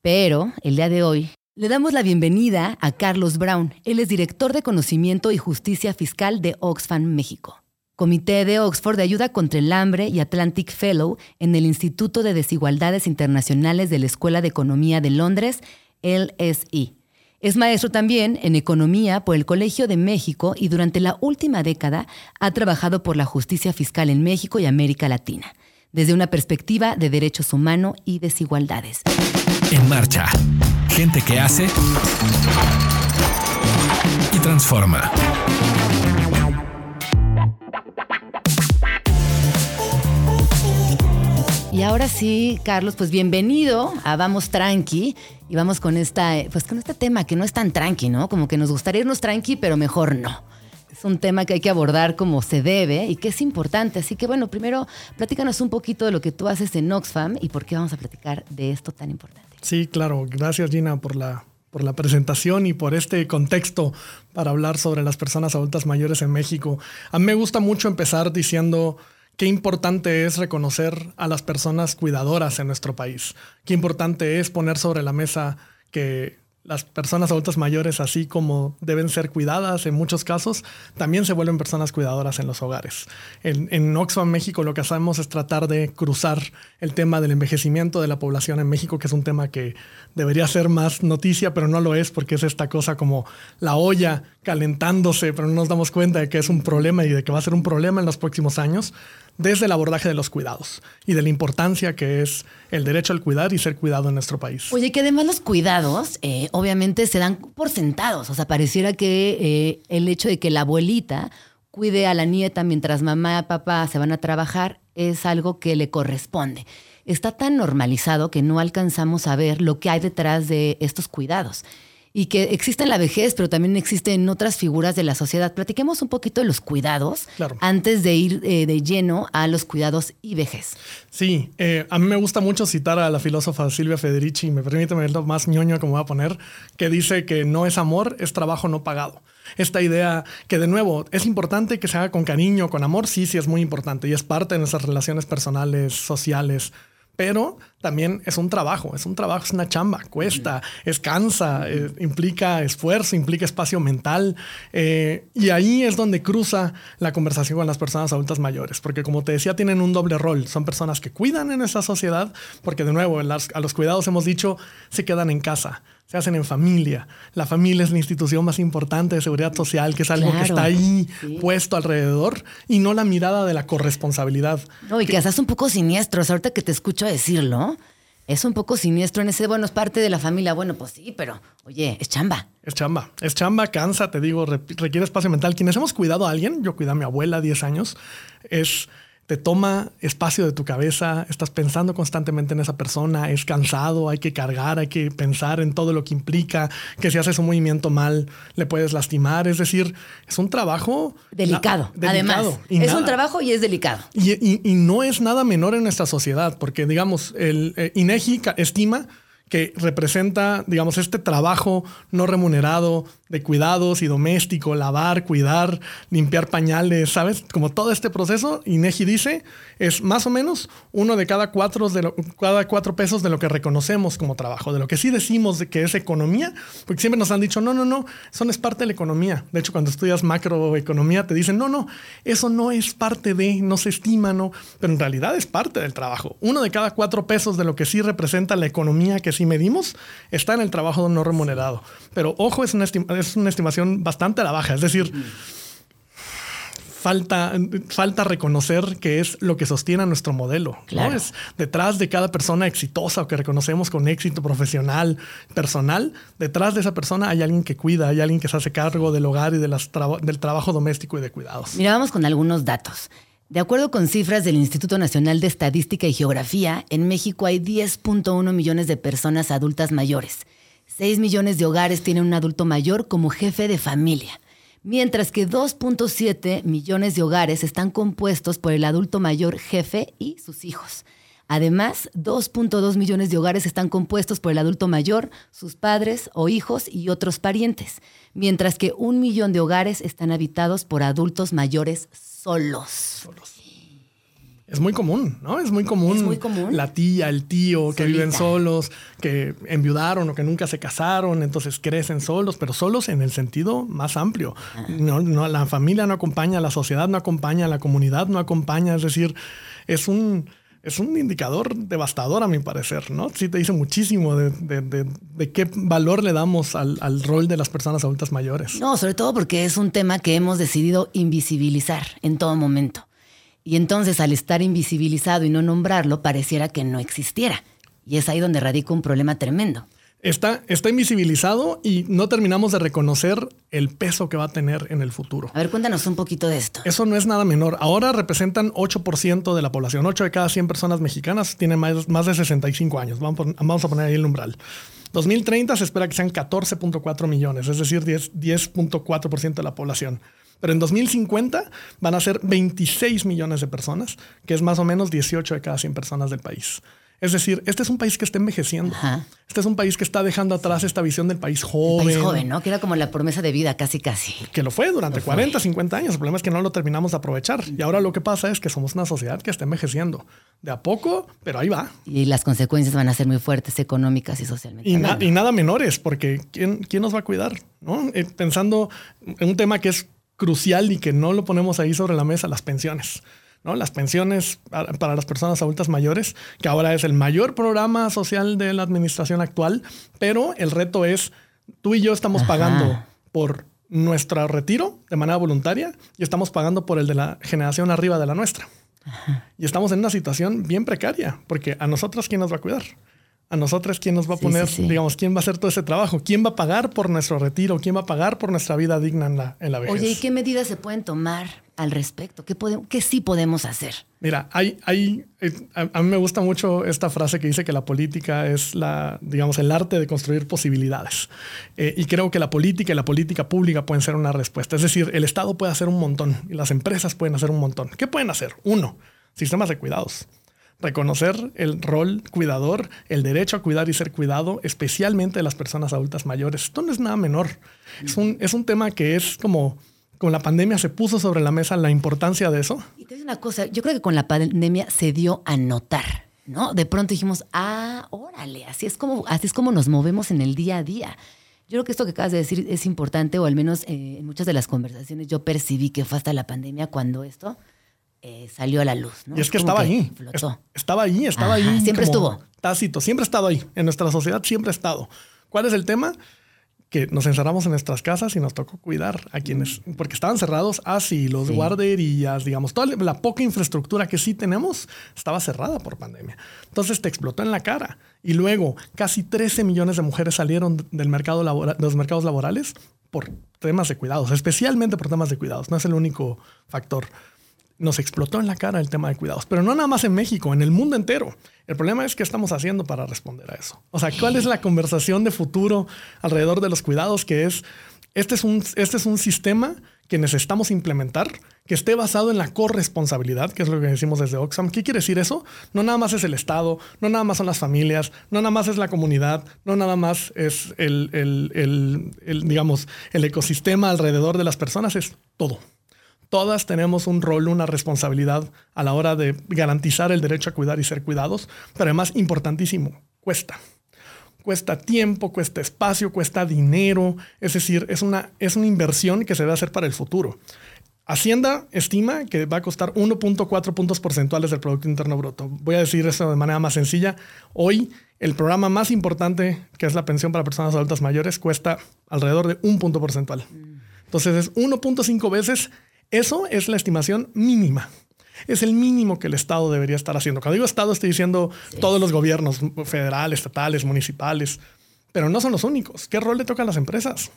Pero el día de hoy le damos la bienvenida a Carlos Brown. Él es director de Conocimiento y Justicia Fiscal de Oxfam México. Comité de Oxford de Ayuda contra el Hambre y Atlantic Fellow en el Instituto de Desigualdades Internacionales de la Escuela de Economía de Londres, LSE. Es maestro también en economía por el Colegio de México y durante la última década ha trabajado por la justicia fiscal en México y América Latina, desde una perspectiva de derechos humanos y desigualdades. En marcha, gente que hace y transforma. Y ahora sí, Carlos, pues bienvenido a Vamos Tranqui y vamos con esta, pues con este tema que no es tan tranqui, ¿no? Como que nos gustaría irnos tranqui, pero mejor no. Es un tema que hay que abordar como se debe y que es importante. Así que bueno, primero platícanos un poquito de lo que tú haces en Oxfam y por qué vamos a platicar de esto tan importante. Sí, claro. Gracias Gina por la, por la presentación y por este contexto para hablar sobre las personas adultas mayores en México. A mí me gusta mucho empezar diciendo qué importante es reconocer a las personas cuidadoras en nuestro país. Qué importante es poner sobre la mesa que las personas adultas mayores, así como deben ser cuidadas en muchos casos, también se vuelven personas cuidadoras en los hogares. En, en, Oxfam, México, lo que hacemos es tratar de cruzar el tema del envejecimiento de la población en México, que es un tema que debería ser más noticia, pero no lo es porque es esta cosa como la olla calentándose, pero no nos damos cuenta de que es un problema y de que va a ser un problema en los próximos años desde el abordaje de los cuidados y de la importancia que es el derecho al cuidar y ser cuidado en nuestro país. Oye, que además los cuidados eh, obviamente se dan por sentados, o sea, pareciera que eh, el hecho de que la abuelita cuide a la nieta mientras mamá y papá se van a trabajar es algo que le corresponde. Está tan normalizado que no alcanzamos a ver lo que hay detrás de estos cuidados y que existe en la vejez, pero también existe en otras figuras de la sociedad. Platiquemos un poquito de los cuidados antes de ir eh, de lleno a los cuidados y vejez. Sí, eh, a mí me gusta mucho citar a la filósofa Silvia Federici, me permite lo más ñoño como voy a poner, que dice que no es amor, es trabajo no pagado. Esta idea que de nuevo es importante que se haga con cariño, con amor, sí, sí es muy importante y es parte de nuestras relaciones personales, sociales, pero también es un trabajo, es un trabajo, es una chamba, cuesta, es cansa, eh, implica esfuerzo, implica espacio mental. Eh, y ahí es donde cruza la conversación con las personas adultas mayores, porque como te decía, tienen un doble rol. Son personas que cuidan en esa sociedad, porque de nuevo, a los cuidados hemos dicho, se quedan en casa se hacen en familia. La familia es la institución más importante de seguridad social, que es algo que está ahí puesto alrededor y no la mirada de la corresponsabilidad. No, y que, estás un poco siniestro. ahorita que te escucho decirlo, es un poco siniestro en ese, bueno, es parte de la familia. Bueno, pues sí, pero oye, es chamba. Es chamba. Es chamba, cansa, te digo, requiere espacio mental. Quienes hemos cuidado a alguien, yo cuidé a mi abuela 10 años, es te toma espacio de tu cabeza, estás pensando constantemente en esa persona, es cansado, hay que cargar, hay que pensar en todo lo que implica, que si haces un movimiento mal le puedes lastimar, es decir, es un trabajo delicado. Además, es un trabajo y es delicado. Y, no es nada menor en nuestra sociedad, porque digamos, el eh, INEGI estima que representa, digamos, este trabajo no remunerado de cuidados y doméstico, lavar, cuidar, limpiar pañales, ¿sabes? Como todo este proceso, INEGI dice, es más o menos uno de cada cuatro, de cada cuatro pesos de lo que reconocemos como trabajo, de lo que sí decimos de que es economía, porque siempre nos han dicho, no, no, no, eso no es parte de la economía. De hecho, cuando estudias macroeconomía te dicen, no, no, eso no es parte de, no se estima, no, pero en realidad es parte del trabajo. Uno de cada cuatro pesos de lo que sí representa la economía que si medimos está en el trabajo no remunerado. Pero ojo, es una, es una estimación bastante a la baja. Es decir, falta, falta reconocer que es lo que sostiene a nuestro modelo. ¿no? Es detrás de cada persona exitosa o que reconocemos con éxito profesional, personal, detrás de esa persona hay alguien que cuida, hay alguien que se hace cargo del hogar y de las del trabajo doméstico y de cuidados. Mira, vamos con algunos datos. De acuerdo con cifras del Instituto Nacional de Estadística y Geografía, en México hay 10.1 millones de personas adultas mayores. 6 millones de hogares tienen un adulto mayor como jefe de familia, mientras que 2.7 millones de hogares están compuestos por el adulto mayor jefe y sus hijos. Además, 2.2 millones de hogares están compuestos por el adulto mayor, sus padres o hijos y otros parientes, mientras que un millón de hogares están habitados por adultos mayores solos. Es muy común, ¿no? Es muy común. Es muy común. La tía, el tío que viven solos, que enviudaron o que nunca se casaron, entonces crecen solos, pero solos en el sentido más amplio. Ah. No, no, la familia no acompaña, la sociedad no acompaña, la comunidad no acompaña. Es decir, es un, es un indicador devastador a mi parecer, ¿no? Sí te dice muchísimo de, qué valor le damos al, al, rol de las personas adultas mayores. No, sobre todo porque es un tema que hemos decidido invisibilizar en todo momento. Y entonces al estar invisibilizado y no nombrarlo, pareciera que no existiera. Y es ahí donde radica un problema tremendo. Está, está invisibilizado y no terminamos de reconocer el peso que va a tener en el futuro. A ver, cuéntanos un poquito de esto. Eso no es nada menor. Ahora representan 8% de la población. 8 de cada 100 personas mexicanas tienen más, más de 65 años. Vamos, vamos a poner ahí el umbral. 2030 se espera que sean 14.4 millones, es decir, 10.4% de la población. Pero en 2050 van a ser 26 millones de personas, que es más o menos 18 de cada 100 personas del país. Es decir, este es un país que está envejeciendo. Este es un país que está dejando atrás esta visión del país joven. país joven, ¿no? Que era como la promesa de vida, casi, casi. Que lo fue durante 40, 50 años. El problema es que no lo terminamos de aprovechar. Y ahora lo que pasa es que somos una sociedad que está envejeciendo. De a poco, pero ahí va. Y las consecuencias van a ser muy fuertes económicas y socialmente. Y, nada menores, porque ¿quién, ¿quién, nos va a cuidar? ¿no? Eh, pensando en un tema que es crucial y que no lo ponemos ahí sobre la mesa, las pensiones. ¿no? Las pensiones para las personas adultas mayores, que ahora es el mayor programa social de la administración actual, pero el reto es, tú y yo estamos pagando por nuestro retiro de manera voluntaria y estamos pagando por el de la generación arriba de la nuestra. Y estamos en una situación bien precaria, porque a nosotros, ¿quién nos va a cuidar? A nosotros quién nos va a poner, digamos, quién va a hacer todo ese trabajo, quién va a pagar por nuestro retiro, quién va a pagar por nuestra vida digna en la, en la vejez. Oye, ¿y qué medidas se pueden tomar al respecto? ¿Qué, podemos, qué sí podemos hacer? Mira, hay, hay, eh, a, mí me gusta mucho esta frase que dice que la política es la, digamos, el arte de construir posibilidades. Eh, y creo que la política y la política pública pueden ser una respuesta. Es decir, el Estado puede hacer un montón y las empresas pueden hacer un montón. ¿Qué pueden hacer? Uno, sistemas de cuidados reconocer el rol cuidador, el derecho a cuidar y ser cuidado, especialmente de las personas adultas mayores. Esto no es nada menor. Es un, es un tema que es como con la pandemia se puso sobre la mesa la importancia de eso. Y te digo una cosa, yo creo que con la pandemia se dio a notar, ¿no? De pronto dijimos, ah, órale, así es como, así es como nos movemos en el día a día. Yo creo que esto que acabas de decir es importante, o al menos eh, en muchas de las conversaciones yo percibí que fue hasta la pandemia cuando esto eh, salió a la luz. Y es que estaba ahí. Estaba ahí, estaba ahí. Siempre estuvo. Tácito, siempre ha estado ahí. En nuestra sociedad siempre ha estado. ¿Cuál es el tema? Que nos encerramos en nuestras casas y nos tocó cuidar a quienes, porque estaban cerrados así, los guarderías, digamos, toda la poca infraestructura que sí tenemos estaba cerrada por pandemia. Entonces te explotó en la cara. Y luego casi 13 millones de mujeres salieron del mercado de los mercados laborales por temas de cuidados, especialmente por temas de cuidados. No es el único factor nos explotó en la cara el tema de cuidados, pero no nada más en México, en el mundo entero. El problema es qué estamos haciendo para responder a eso. O sea, ¿cuál es la conversación de futuro alrededor de los cuidados? Que es, este es un, este es un sistema que necesitamos implementar que esté basado en la corresponsabilidad, que es lo que decimos desde Oxfam. ¿Qué quiere decir eso? No nada más es el Estado, no nada más son las familias, no nada más es la comunidad, no nada más es el, el digamos, el ecosistema alrededor de las personas, es todo. Todas tenemos un rol, una responsabilidad a la hora de garantizar el derecho a cuidar y ser cuidados, pero además importantísimo, cuesta cuesta tiempo, cuesta espacio, cuesta dinero, es decir, es una, es una inversión que se debe hacer para el futuro. Hacienda estima que va a costar 1.4 puntos porcentuales del Producto Interno Bruto. Voy a decir eso de manera más sencilla. Hoy, el programa más importante, que es la pensión para personas adultas mayores, cuesta alrededor de un punto porcentual. Entonces es 1.5 veces. Eso es la estimación mínima es el mínimo que el Estado debería estar haciendo. Cuando digo Estado, estoy diciendo todos los gobiernos, federales, estatales, municipales, pero no son los únicos. ¿Qué rol le toca a las empresas?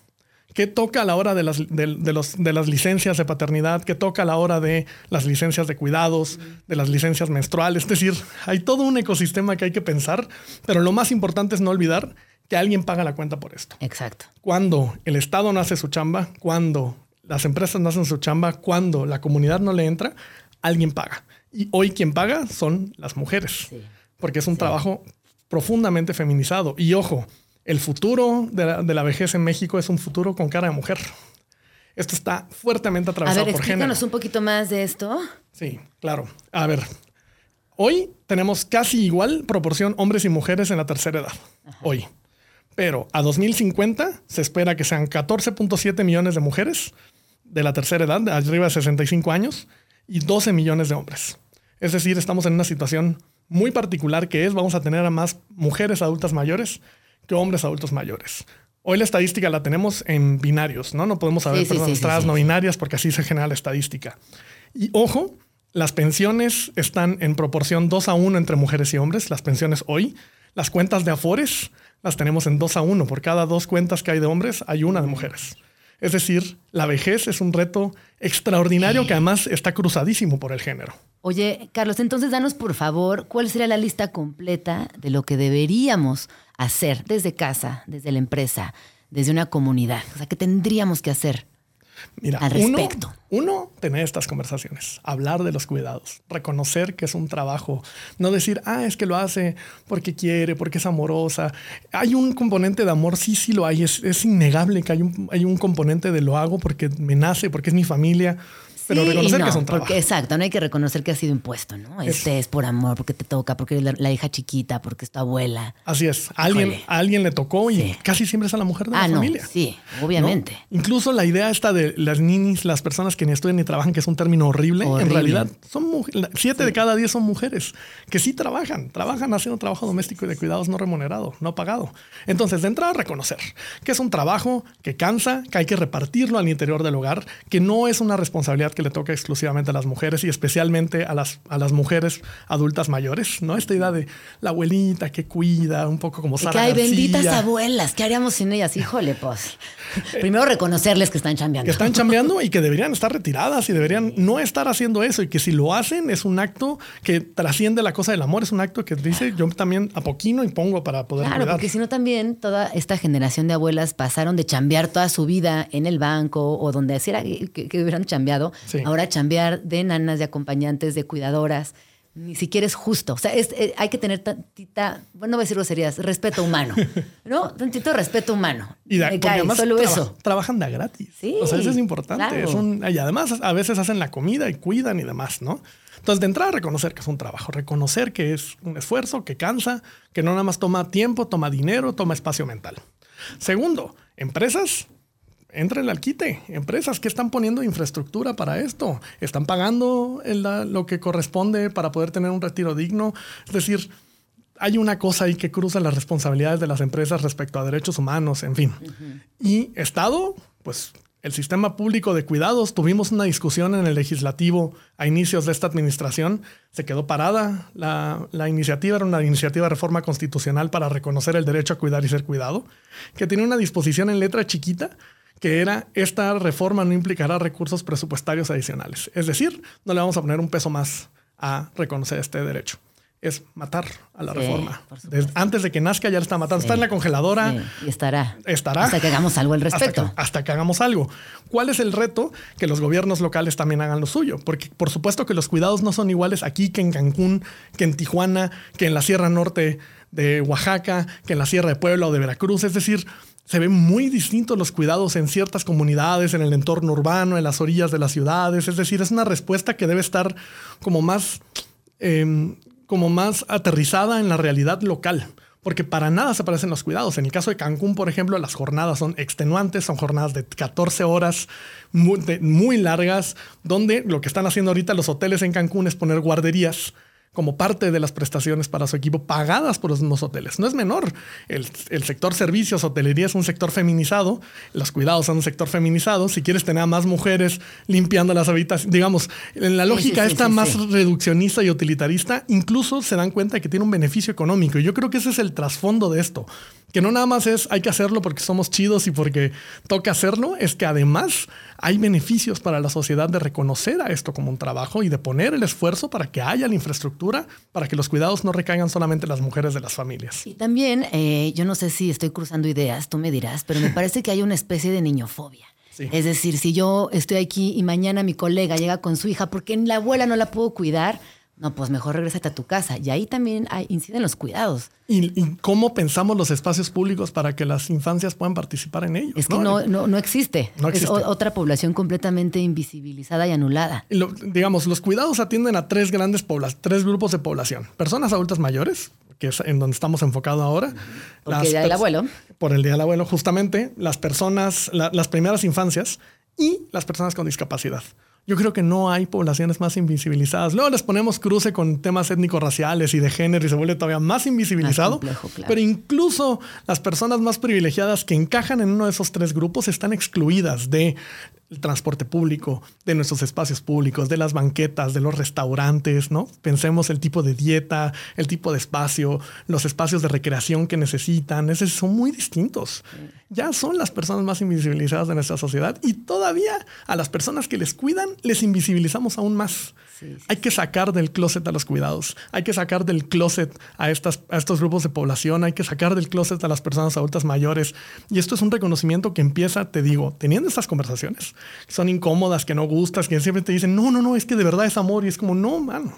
¿Qué toca a la hora de las, de, las licencias de paternidad? ¿Qué toca a la hora de las licencias de cuidados, de las licencias menstruales? Es decir, hay todo un ecosistema que hay que pensar, pero lo más importante es no olvidar que alguien paga la cuenta por esto. Exacto. Cuando el Estado no hace su chamba, cuando las empresas no hacen su chamba, cuando la comunidad no le entra, alguien paga. Y hoy quien paga son las mujeres, porque es un trabajo profundamente feminizado. Y ojo, el futuro de la, vejez en México es un futuro con cara de mujer. Esto está fuertemente atravesado A ver, por explícanos un poquito más de esto. Sí, claro. A ver, hoy tenemos casi igual proporción hombres y mujeres en la tercera edad. Hoy. Pero a 2050 se espera que sean 14.7 millones de mujeres de la tercera edad, de arriba de 65 años, y 12 millones de hombres. Es decir, estamos en una situación muy particular que es, vamos a tener a más mujeres adultas mayores que hombres adultos mayores. Hoy la estadística la tenemos en binarios, ¿no? No podemos saber personas no binarias porque así se genera la estadística. Y ojo, las pensiones están en proporción 2 a 1 entre mujeres y hombres, las pensiones hoy. Las cuentas de Afores las tenemos en 2 a 1. Por cada dos cuentas que hay de hombres, hay una de mujeres. Es decir, la vejez es un reto extraordinario que además está cruzadísimo por el género. Oye, Carlos, entonces danos por favor cuál sería la lista completa de lo que deberíamos hacer desde casa, desde la empresa, desde una comunidad. O sea, ¿qué tendríamos que hacer? Mira, al respecto. Uno, tener estas conversaciones, hablar de los cuidados, reconocer que es un trabajo, no decir, ah, es que lo hace porque quiere, porque es amorosa. Hay un componente de amor, sí, sí lo hay, es, innegable que hay un, hay un componente de lo hago porque me nace, porque es mi familia pero reconocer que es un trabajo. exacto, no hay que reconocer que ha sido impuesto, ¿no? Este es por amor, porque te toca, porque es la, hija chiquita, porque es tu abuela. Así es. A alguien, alguien le tocó y casi siempre es a la mujer de ah, la familia. Sí, obviamente. Incluso la idea esta de las ninis, las personas que ni estudian ni trabajan, que es un término horrible, en realidad son siete de cada diez son mujeres que sí trabajan, trabajan haciendo trabajo doméstico y de cuidados no remunerado, no pagado. Entonces, de entrada, reconocer que es un trabajo que cansa, que hay que repartirlo al interior del hogar, que no es una responsabilidad que le toca exclusivamente a las mujeres y especialmente a las, a las mujeres adultas mayores, ¿no? Esta idea de la abuelita que cuida, un poco como Sara Que hay benditas abuelas, ¿qué haríamos sin ellas? Híjole, pues. Primero reconocerles que están chambeando. Que están chambeando y que deberían estar retiradas y deberían no estar haciendo eso y que si lo hacen es un acto que trasciende la cosa del amor, es un acto que dice yo también apoquino y pongo para poder Claro, porque si no también toda esta generación de abuelas pasaron de chambear toda su vida en el banco o donde era que, que hubieran chambeado, ahora chambear de nanas, de acompañantes, de cuidadoras ni siquiera es justo. O sea, eh, hay que tener tantita, bueno, no voy a decir groserías, respeto humano, ¿no? Tantito respeto humano. Y da, además solo eso. Trabajan de gratis. Sí. O sea, eso es importante. y además, a veces hacen la comida y cuidan y demás, ¿no? Entonces, de entrada, reconocer que es un trabajo, reconocer que es un esfuerzo, que cansa, que no nada más toma tiempo, toma dinero, toma espacio mental. Segundo, empresas entren al quite. Empresas que están poniendo infraestructura para esto. Están pagando lo que corresponde para poder tener un retiro digno. Es decir, hay una cosa ahí que cruza las responsabilidades de las empresas respecto a derechos humanos, en fin. Y Estado, pues el sistema público de cuidados, tuvimos una discusión en el legislativo a inicios de esta administración, se quedó parada. La, la, iniciativa era una iniciativa de reforma constitucional para reconocer el derecho a cuidar y ser cuidado, que tiene una disposición en letra chiquita que era esta reforma no implicará recursos presupuestarios adicionales. Es decir, no le vamos a poner un peso más a reconocer este derecho. es matar a la reforma. antes de que nazca ya la está matando. Está en la congeladora. Y estará. Estará. Hasta que hagamos algo al respecto. Hasta que, hagamos algo. ¿Cuál es el reto? Que los gobiernos locales también hagan lo suyo. Porque por supuesto que los cuidados no son iguales aquí que en Cancún, que en Tijuana, que en la Sierra Norte de Oaxaca, que en la Sierra de Puebla o de Veracruz. Es decir, se ven muy distintos los cuidados en ciertas comunidades, en el entorno urbano, en las orillas de las ciudades. Es decir, es una respuesta que debe estar como más em, como más aterrizada en la realidad local. Porque para nada se parecen los cuidados. En el caso de Cancún, por ejemplo, las jornadas son extenuantes, son jornadas de 14 horas muy, muy largas, donde lo que están haciendo ahorita los hoteles en Cancún es poner guarderías como parte de las prestaciones para su equipo pagadas por los mismos hoteles. No es menor. El, sector servicios, hotelería es un sector feminizado, los cuidados son un sector feminizado. Si quieres tener a más mujeres limpiando las habitaciones, digamos, en la lógica esta más reduccionista y utilitarista, incluso se dan cuenta de que tiene un beneficio económico. Y yo creo que ese es el trasfondo de esto. Que no nada más es hay que hacerlo porque somos chidos y porque toca hacerlo, es que además hay beneficios para la sociedad de reconocer a esto como un trabajo y de poner el esfuerzo para que haya la infraestructura, para que los cuidados no recaigan solamente en las mujeres de las familias. Y también, eh, yo no sé si estoy cruzando ideas, tú me dirás, pero me parece que hay una especie de niñofobia. Es decir, si yo estoy aquí y mañana mi colega llega con su hija porque la abuela no la puedo cuidar, no, pues mejor regrésate a tu casa. Y ahí también hay, inciden los cuidados. ¿Y, cómo pensamos los espacios públicos para que las infancias puedan participar en ellos? Es que no, no, existe. Es otra población completamente invisibilizada y anulada. digamos, los cuidados atienden a tres grandes poblaciones, tres grupos de población. Personas adultas mayores, que es en donde estamos enfocados ahora. Por el Día del Abuelo. Por el Día del Abuelo, justamente. Las personas, las primeras infancias y las personas con discapacidad. Yo creo que no hay poblaciones más invisibilizadas. Luego les ponemos cruce con temas étnico-raciales y de género y se vuelve todavía más invisibilizado. Pero incluso las personas más privilegiadas que encajan en uno de esos tres grupos están excluidas de el transporte público, de nuestros espacios públicos, de las banquetas, de los restaurantes, ¿no? Pensemos el tipo de dieta, el tipo de espacio, los espacios de recreación que necesitan, esos son muy distintos. Ya son las personas más invisibilizadas de nuestra sociedad y todavía a las personas que les cuidan les invisibilizamos aún más. Hay que sacar del closet a los cuidados, hay que sacar del closet a, estas, a estos grupos de población, hay que sacar del closet a las personas adultas mayores. Y esto es un reconocimiento que empieza, te digo, teniendo estas conversaciones, que son incómodas, que no gustas, que siempre te dicen, no, no, no, es que de verdad es amor. Y es como, no, mano,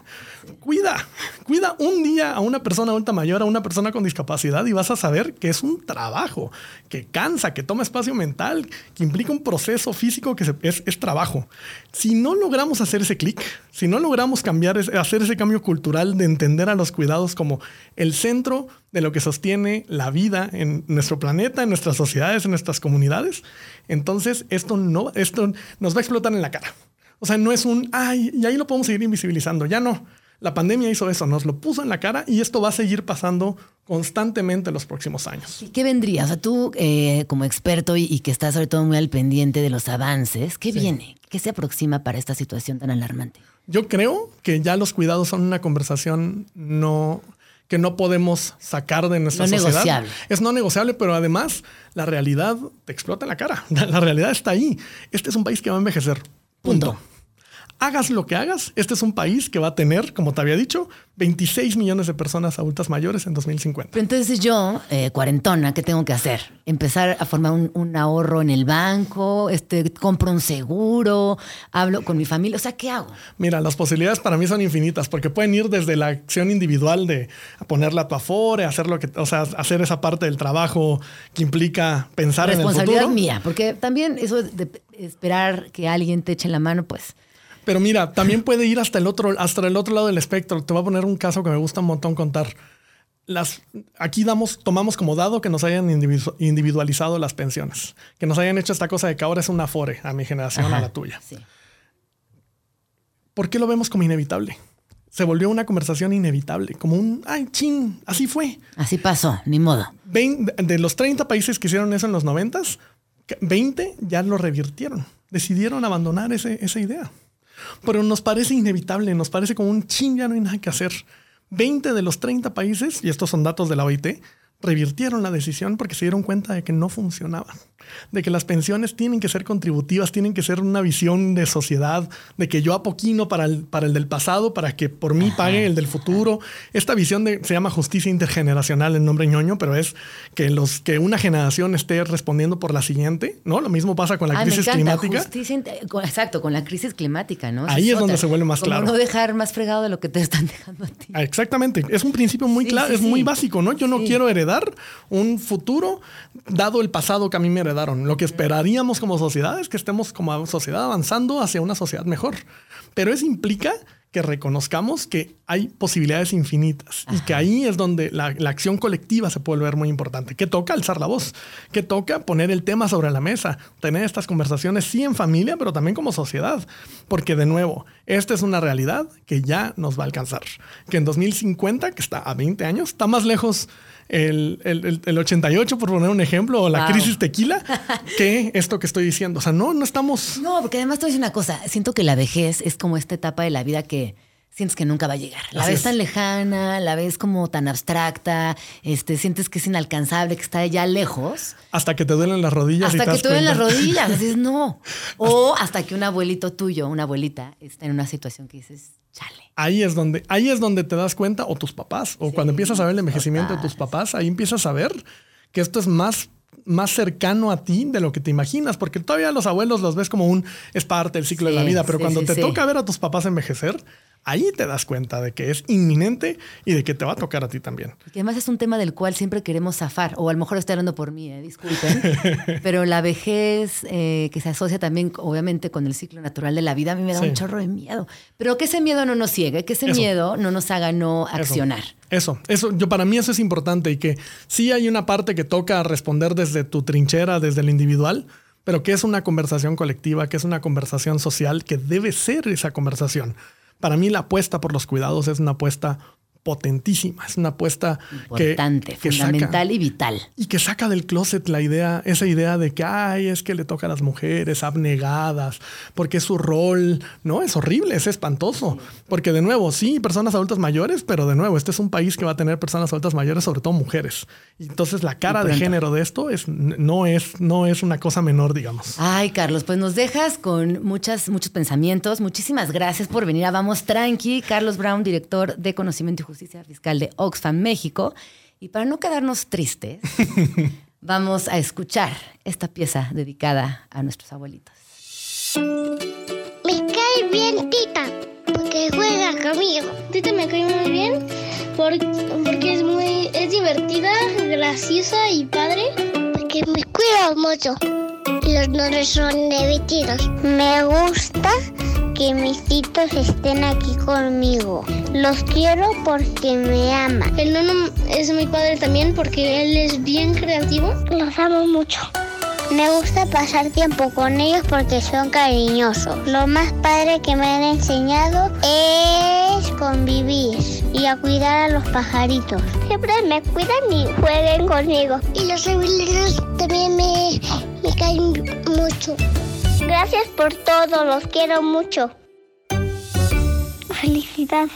cuida, cuida un día a una persona adulta mayor, a una persona con discapacidad y vas a saber que es un trabajo, que cansa, que toma espacio mental, que implica un proceso físico que es, es trabajo. Si no logramos hacer ese clic, si no logramos cambiar, hacer ese cambio cultural de entender a los cuidados como el centro de lo que sostiene la vida en nuestro planeta, en nuestras sociedades, en nuestras comunidades, entonces esto no, esto nos va a explotar en la cara. O sea, no es un, ay, y ahí lo podemos seguir invisibilizando, ya no. La pandemia hizo eso, nos lo puso en la cara y esto va a seguir pasando constantemente en los próximos años. ¿Y qué vendría? O sea, tú eh, como experto y, que estás sobre todo muy al pendiente de los avances, ¿qué viene? ¿Qué se aproxima para esta situación tan alarmante? Yo creo que ya los cuidados son una conversación no que no podemos sacar de nuestra no sociedad. Negociable. Es no negociable, pero además la realidad te explota en la cara. La realidad está ahí. Este es un país que va a envejecer. Punto hagas lo que hagas, este es un país que va a tener, como te había dicho, 26 millones de personas adultas mayores en 2050. entonces yo, eh, cuarentona, ¿qué tengo que hacer? Empezar a formar un, ahorro en el banco, este, compro un seguro, hablo con mi familia, o sea, ¿qué hago? Mira, las posibilidades para mí son infinitas, porque pueden ir desde la acción individual de ponerla a tu afore, hacer lo que, o sea, hacer esa parte del trabajo que implica pensar en el futuro. Responsabilidad mía, porque también eso de esperar que alguien te eche la mano, pues pero mira, también puede ir hasta el otro, hasta el otro lado del espectro. Te voy a poner un caso que me gusta un montón contar. Las, aquí damos, tomamos como dado que nos hayan individualizado las pensiones, que nos hayan hecho esta cosa de que ahora es una afore a mi generación, a la tuya. ¿Por qué lo vemos como inevitable? Se volvió una conversación inevitable, como un, ay, chin, así fue. Así pasó, ni modo. de los 30 países que hicieron eso en los 90, 20 ya lo revirtieron. Decidieron abandonar ese, esa idea. Pero nos parece inevitable, nos parece como un ching, ya no hay nada que hacer. 20 de los 30 países, y estos son datos de la OIT, revirtieron la decisión porque se dieron cuenta de que no funcionaban de que las pensiones tienen que ser contributivas, tienen que ser una visión de sociedad, de que yo apoquino para el, para el del pasado, para que por mí pague el del futuro. Esta visión de, se llama justicia intergeneracional en nombre ñoño, pero es que, los, que una generación esté respondiendo por la siguiente, ¿no? Lo mismo pasa con la crisis climática. exacto, con la crisis climática, ¿no? Ahí es, donde se vuelve más claro. No dejar más fregado de lo que te están dejando a ti. Ah, exactamente, es un principio muy claro, es muy básico, ¿no? Yo no quiero heredar un futuro dado el pasado que a mí me heredaron. Lo que esperaríamos como sociedad es que estemos como sociedad avanzando hacia una sociedad mejor. Pero eso implica que reconozcamos que hay posibilidades infinitas y que ahí es donde la, acción colectiva se puede ver muy importante. Que toca alzar la voz, que toca poner el tema sobre la mesa, tener estas conversaciones sí en familia, pero también como sociedad. Porque de nuevo, esta es una realidad que ya nos va a alcanzar. Que en 2050, que está a 20 años, está más lejos el, el, el, 88, por poner un ejemplo, o la crisis tequila, que esto que estoy diciendo. O sea, no, no estamos. No, porque además te voy a decir una cosa. Siento que la vejez es como esta etapa de la vida que sientes que nunca va a llegar. La ves tan lejana, la ves como tan abstracta, este, sientes que es inalcanzable, que está ya lejos. Hasta que te duelen las rodillas. Hasta que te duelen las rodillas, dices no. O hasta que un abuelito tuyo, una abuelita, está en una situación que dices, chale. Ahí es donde, ahí es donde te das cuenta, o tus papás, o cuando empiezas a ver el envejecimiento de tus papás, ahí empiezas a ver que esto es más más cercano a ti de lo que te imaginas, porque todavía los abuelos los ves como un es parte del ciclo de la vida, pero cuando te toca ver a tus papás envejecer, ahí te das cuenta de que es inminente y de que te va a tocar a ti también. Y además es un tema del cual siempre queremos zafar, o a lo mejor estoy hablando por mí, eh, disculpen, pero la vejez eh, que se asocia también obviamente con el ciclo natural de la vida, a mí me da un chorro de miedo. Pero que ese miedo no nos ciegue, que ese miedo no nos haga no accionar. Eso, eso, yo para mí eso es importante y que sí hay una parte que toca responder desde tu trinchera, desde el individual, pero que es una conversación colectiva, que es una conversación social, que debe ser esa conversación. Para mí la apuesta por los cuidados es una apuesta potentísima. Es una apuesta Importante, que, fundamental y vital. Y que saca del closet la idea, esa idea de que ay, es que le toca a las mujeres abnegadas, porque es su rol. No, es horrible, es espantoso. Porque de nuevo, sí, personas adultas mayores, pero de nuevo, este es un país que va a tener personas adultas mayores, sobre todo mujeres. Entonces la cara de género de esto es, no, es, no es una cosa menor, digamos. Ay, Carlos, pues nos dejas con muchas, muchos pensamientos. Muchísimas gracias por venir a Vamos Tranqui. Carlos Brown, director de Conocimiento y Justicia Fiscal de Oxfam México. Y para no quedarnos tristes, vamos a escuchar esta pieza dedicada a nuestros abuelitos. Me cae bien Tita, porque juega conmigo. Tita me cae muy bien porque es muy es divertida, graciosa y padre. Porque me cuida mucho. Los nombres son divertidos. Me gusta que mis hijitos estén aquí conmigo. Los quiero porque me aman. El nono es mi padre también porque él es bien creativo. Los amo mucho. Me gusta pasar tiempo con ellos porque son cariñosos. Lo más padre que me han enseñado es convivir y a cuidar a los pajaritos. Siempre me cuidan y jueguen conmigo. Y los abuelos también me, me caen mucho. Gracias por todo, los quiero mucho. Felicidades.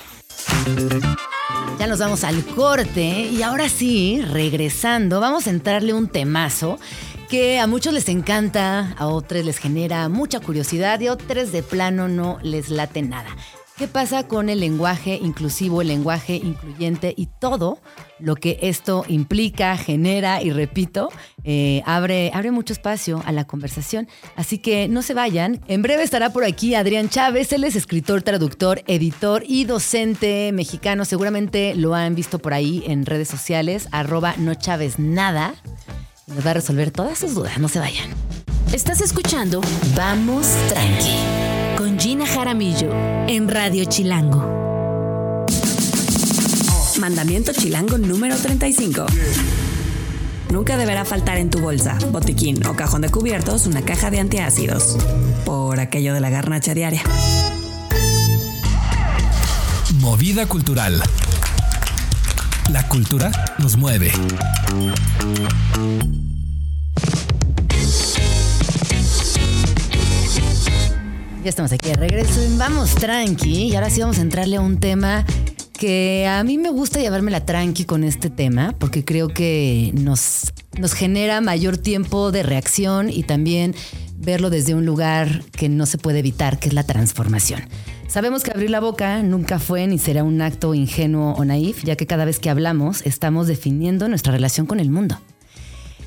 Ya nos vamos al corte y ahora sí, regresando, vamos a entrarle un temazo que a muchos les encanta, a otros les genera mucha curiosidad y a otros de plano no les late nada. ¿Qué pasa con el lenguaje inclusivo, el lenguaje incluyente y todo lo que esto implica, genera y repito, eh, abre, abre mucho espacio a la conversación? Así que no se vayan. En breve estará por aquí Adrián Chávez. Él es escritor, traductor, editor y docente mexicano. Seguramente lo han visto por ahí en redes sociales, arroba no Chávez nada. Nos va a resolver todas sus dudas. No se vayan. Estás escuchando Vamos Tranqui con Gina Jaramillo en Radio Chilango. Mandamiento Chilango número 35. Nunca deberá faltar en tu bolsa, botiquín o cajón de cubiertos una caja de antiácidos. Por aquello de la garnacha diaria. Movida cultural. La cultura nos mueve. Ya estamos aquí de regreso Vamos Tranqui y ahora sí vamos a entrarle a un tema que a mí me gusta llevármela tranqui con este tema porque creo que nos, nos genera mayor tiempo de reacción y también verlo desde un lugar que no se puede evitar, que es la transformación. Sabemos que abrir la boca nunca fue ni será un acto ingenuo o naif, ya que cada vez que hablamos estamos definiendo nuestra relación con el mundo.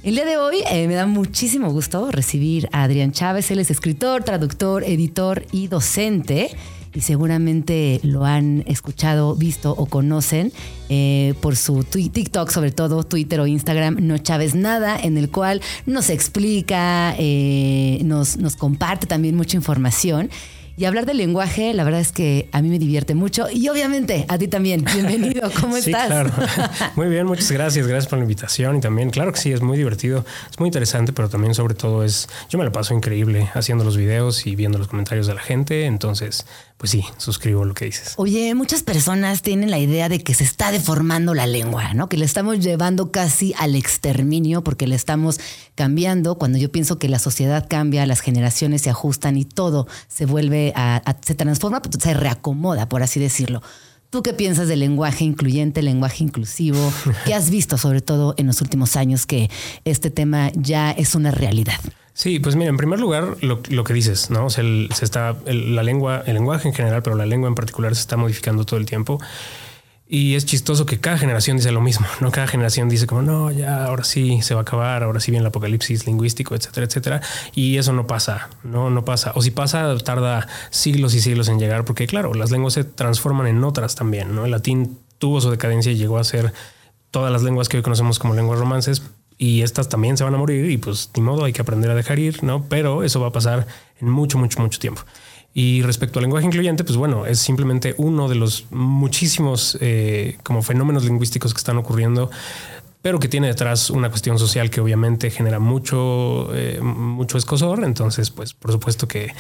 El día de hoy eh, me da muchísimo gusto recibir a Adrián Chávez. Él es escritor, traductor, editor y docente. Y seguramente lo han escuchado, visto o conocen eh, por su TikTok, sobre todo Twitter o Instagram, No Chávez Nada, en el cual nos explica, eh, nos, nos comparte también mucha información. Y hablar del lenguaje, la verdad es que a mí me divierte mucho y obviamente a ti también. Bienvenido, ¿cómo sí, estás? Claro. Muy bien, muchas gracias. Gracias por la invitación y también, claro que sí, es muy divertido, es muy interesante, pero también sobre todo es, yo me la paso increíble haciendo los videos y viendo los comentarios de la gente. Entonces, pues sí, suscribo lo que dices. Oye, muchas personas tienen la idea de que se está deformando la lengua, ¿no? Que le estamos llevando casi al exterminio porque le estamos cambiando. Cuando yo pienso que la sociedad cambia, las generaciones se ajustan y todo se vuelve a, a se transforma, pues, se reacomoda, por así decirlo. ¿Tú qué piensas del lenguaje incluyente, lenguaje inclusivo? ¿Qué has visto, sobre todo en los últimos años, que este tema ya es una realidad? Sí, pues mira, en primer lugar, lo, lo que dices, ¿no? O sea, el, se está, el, la lengua, el lenguaje en general, pero la lengua en particular se está modificando todo el tiempo. Y es chistoso que cada generación dice lo mismo, ¿no? Cada generación dice como, no, ya, ahora sí se va a acabar, ahora sí viene el apocalipsis lingüístico, etcétera, etcétera. Y eso no pasa, no, no pasa. O si pasa, tarda siglos y siglos en llegar, porque claro, las lenguas se transforman en otras también, ¿no? El latín tuvo su decadencia y llegó a ser todas las lenguas que hoy conocemos como lenguas romances, y estas también se van a morir y pues ni modo hay que aprender a dejar ir, ¿no? Pero eso va a pasar en mucho, mucho, mucho tiempo. Y respecto al lenguaje incluyente, pues bueno, es simplemente uno de los muchísimos eh, como fenómenos lingüísticos que están ocurriendo, pero que tiene detrás una cuestión social que obviamente genera mucho, eh, mucho escosor. Entonces, pues por supuesto que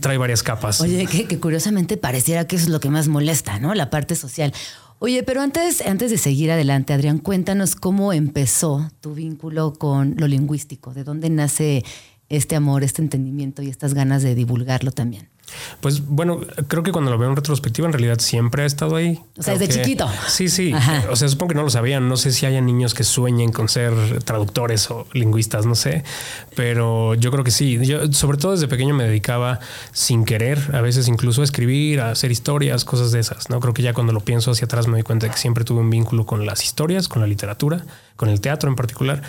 trae varias capas. Oye, que, curiosamente pareciera que eso es lo que más molesta, ¿no? La parte social. Oye, pero antes, antes de seguir adelante, Adrián, cuéntanos cómo empezó tu vínculo con lo lingüístico, de dónde nace este amor, este entendimiento y estas ganas de divulgarlo también. Pues bueno, creo que cuando lo veo en retrospectiva, en realidad siempre ha estado ahí. O sea, desde que, chiquito. Sí, sí. Ajá. O sea, supongo que no lo sabían. No sé si haya niños que sueñen con ser traductores o lingüistas, no sé. Pero yo creo que sí. Yo, sobre todo desde pequeño, me dedicaba sin querer, a veces incluso a escribir, a hacer historias, cosas de esas. No creo que ya cuando lo pienso hacia atrás me doy cuenta de que siempre tuve un vínculo con las historias, con la literatura, con el teatro en particular.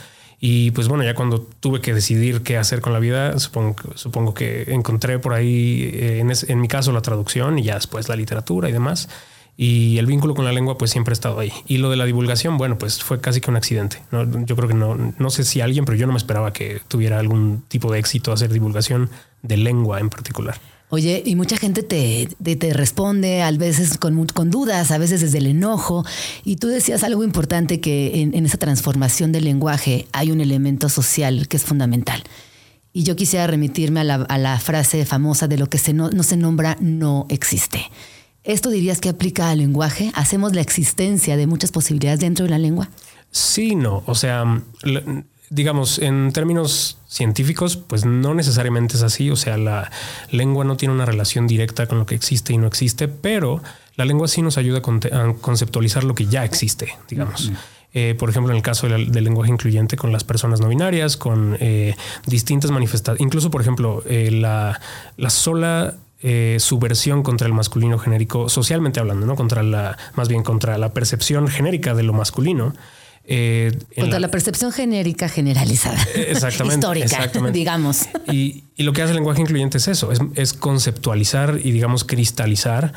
Y pues bueno, ya cuando tuve que decidir qué hacer con la vida, supongo, supongo que encontré por ahí, eh, en, es, en, mi caso, la traducción y ya después la literatura y demás. Y el vínculo con la lengua pues siempre ha estado ahí. Y lo de la divulgación, bueno, pues fue casi que un accidente. Yo creo que no, no sé si alguien, pero yo no me esperaba que tuviera algún tipo de éxito hacer divulgación de lengua en particular. Oye, y mucha gente te, te, responde, a veces con, con, dudas, a veces desde el enojo. Y tú decías algo importante que en, en, esa transformación del lenguaje hay un elemento social que es fundamental. Y yo quisiera remitirme a la, a la frase famosa de lo que se no, no se nombra no existe. ¿Esto dirías que aplica al lenguaje? ¿Hacemos la existencia de muchas posibilidades dentro de la lengua? Sí, no. O sea, digamos, en términos científicos, pues no necesariamente es así. O sea, la lengua no tiene una relación directa con lo que existe y no existe, pero la lengua sí nos ayuda a conceptualizar lo que ya existe, digamos. Eh, por ejemplo, en el caso del, del, lenguaje incluyente con las personas no binarias, con eh, distintas manifestaciones, incluso, por ejemplo, eh, la, la sola eh, subversión contra el masculino genérico, socialmente hablando, no contra la, más bien contra la percepción genérica de lo masculino. Eh, contra la, la, percepción genérica generalizada. Exactamente. Histórica, exactamente. digamos. Y, y, lo que hace el lenguaje incluyente es eso, es, es, conceptualizar y, digamos, cristalizar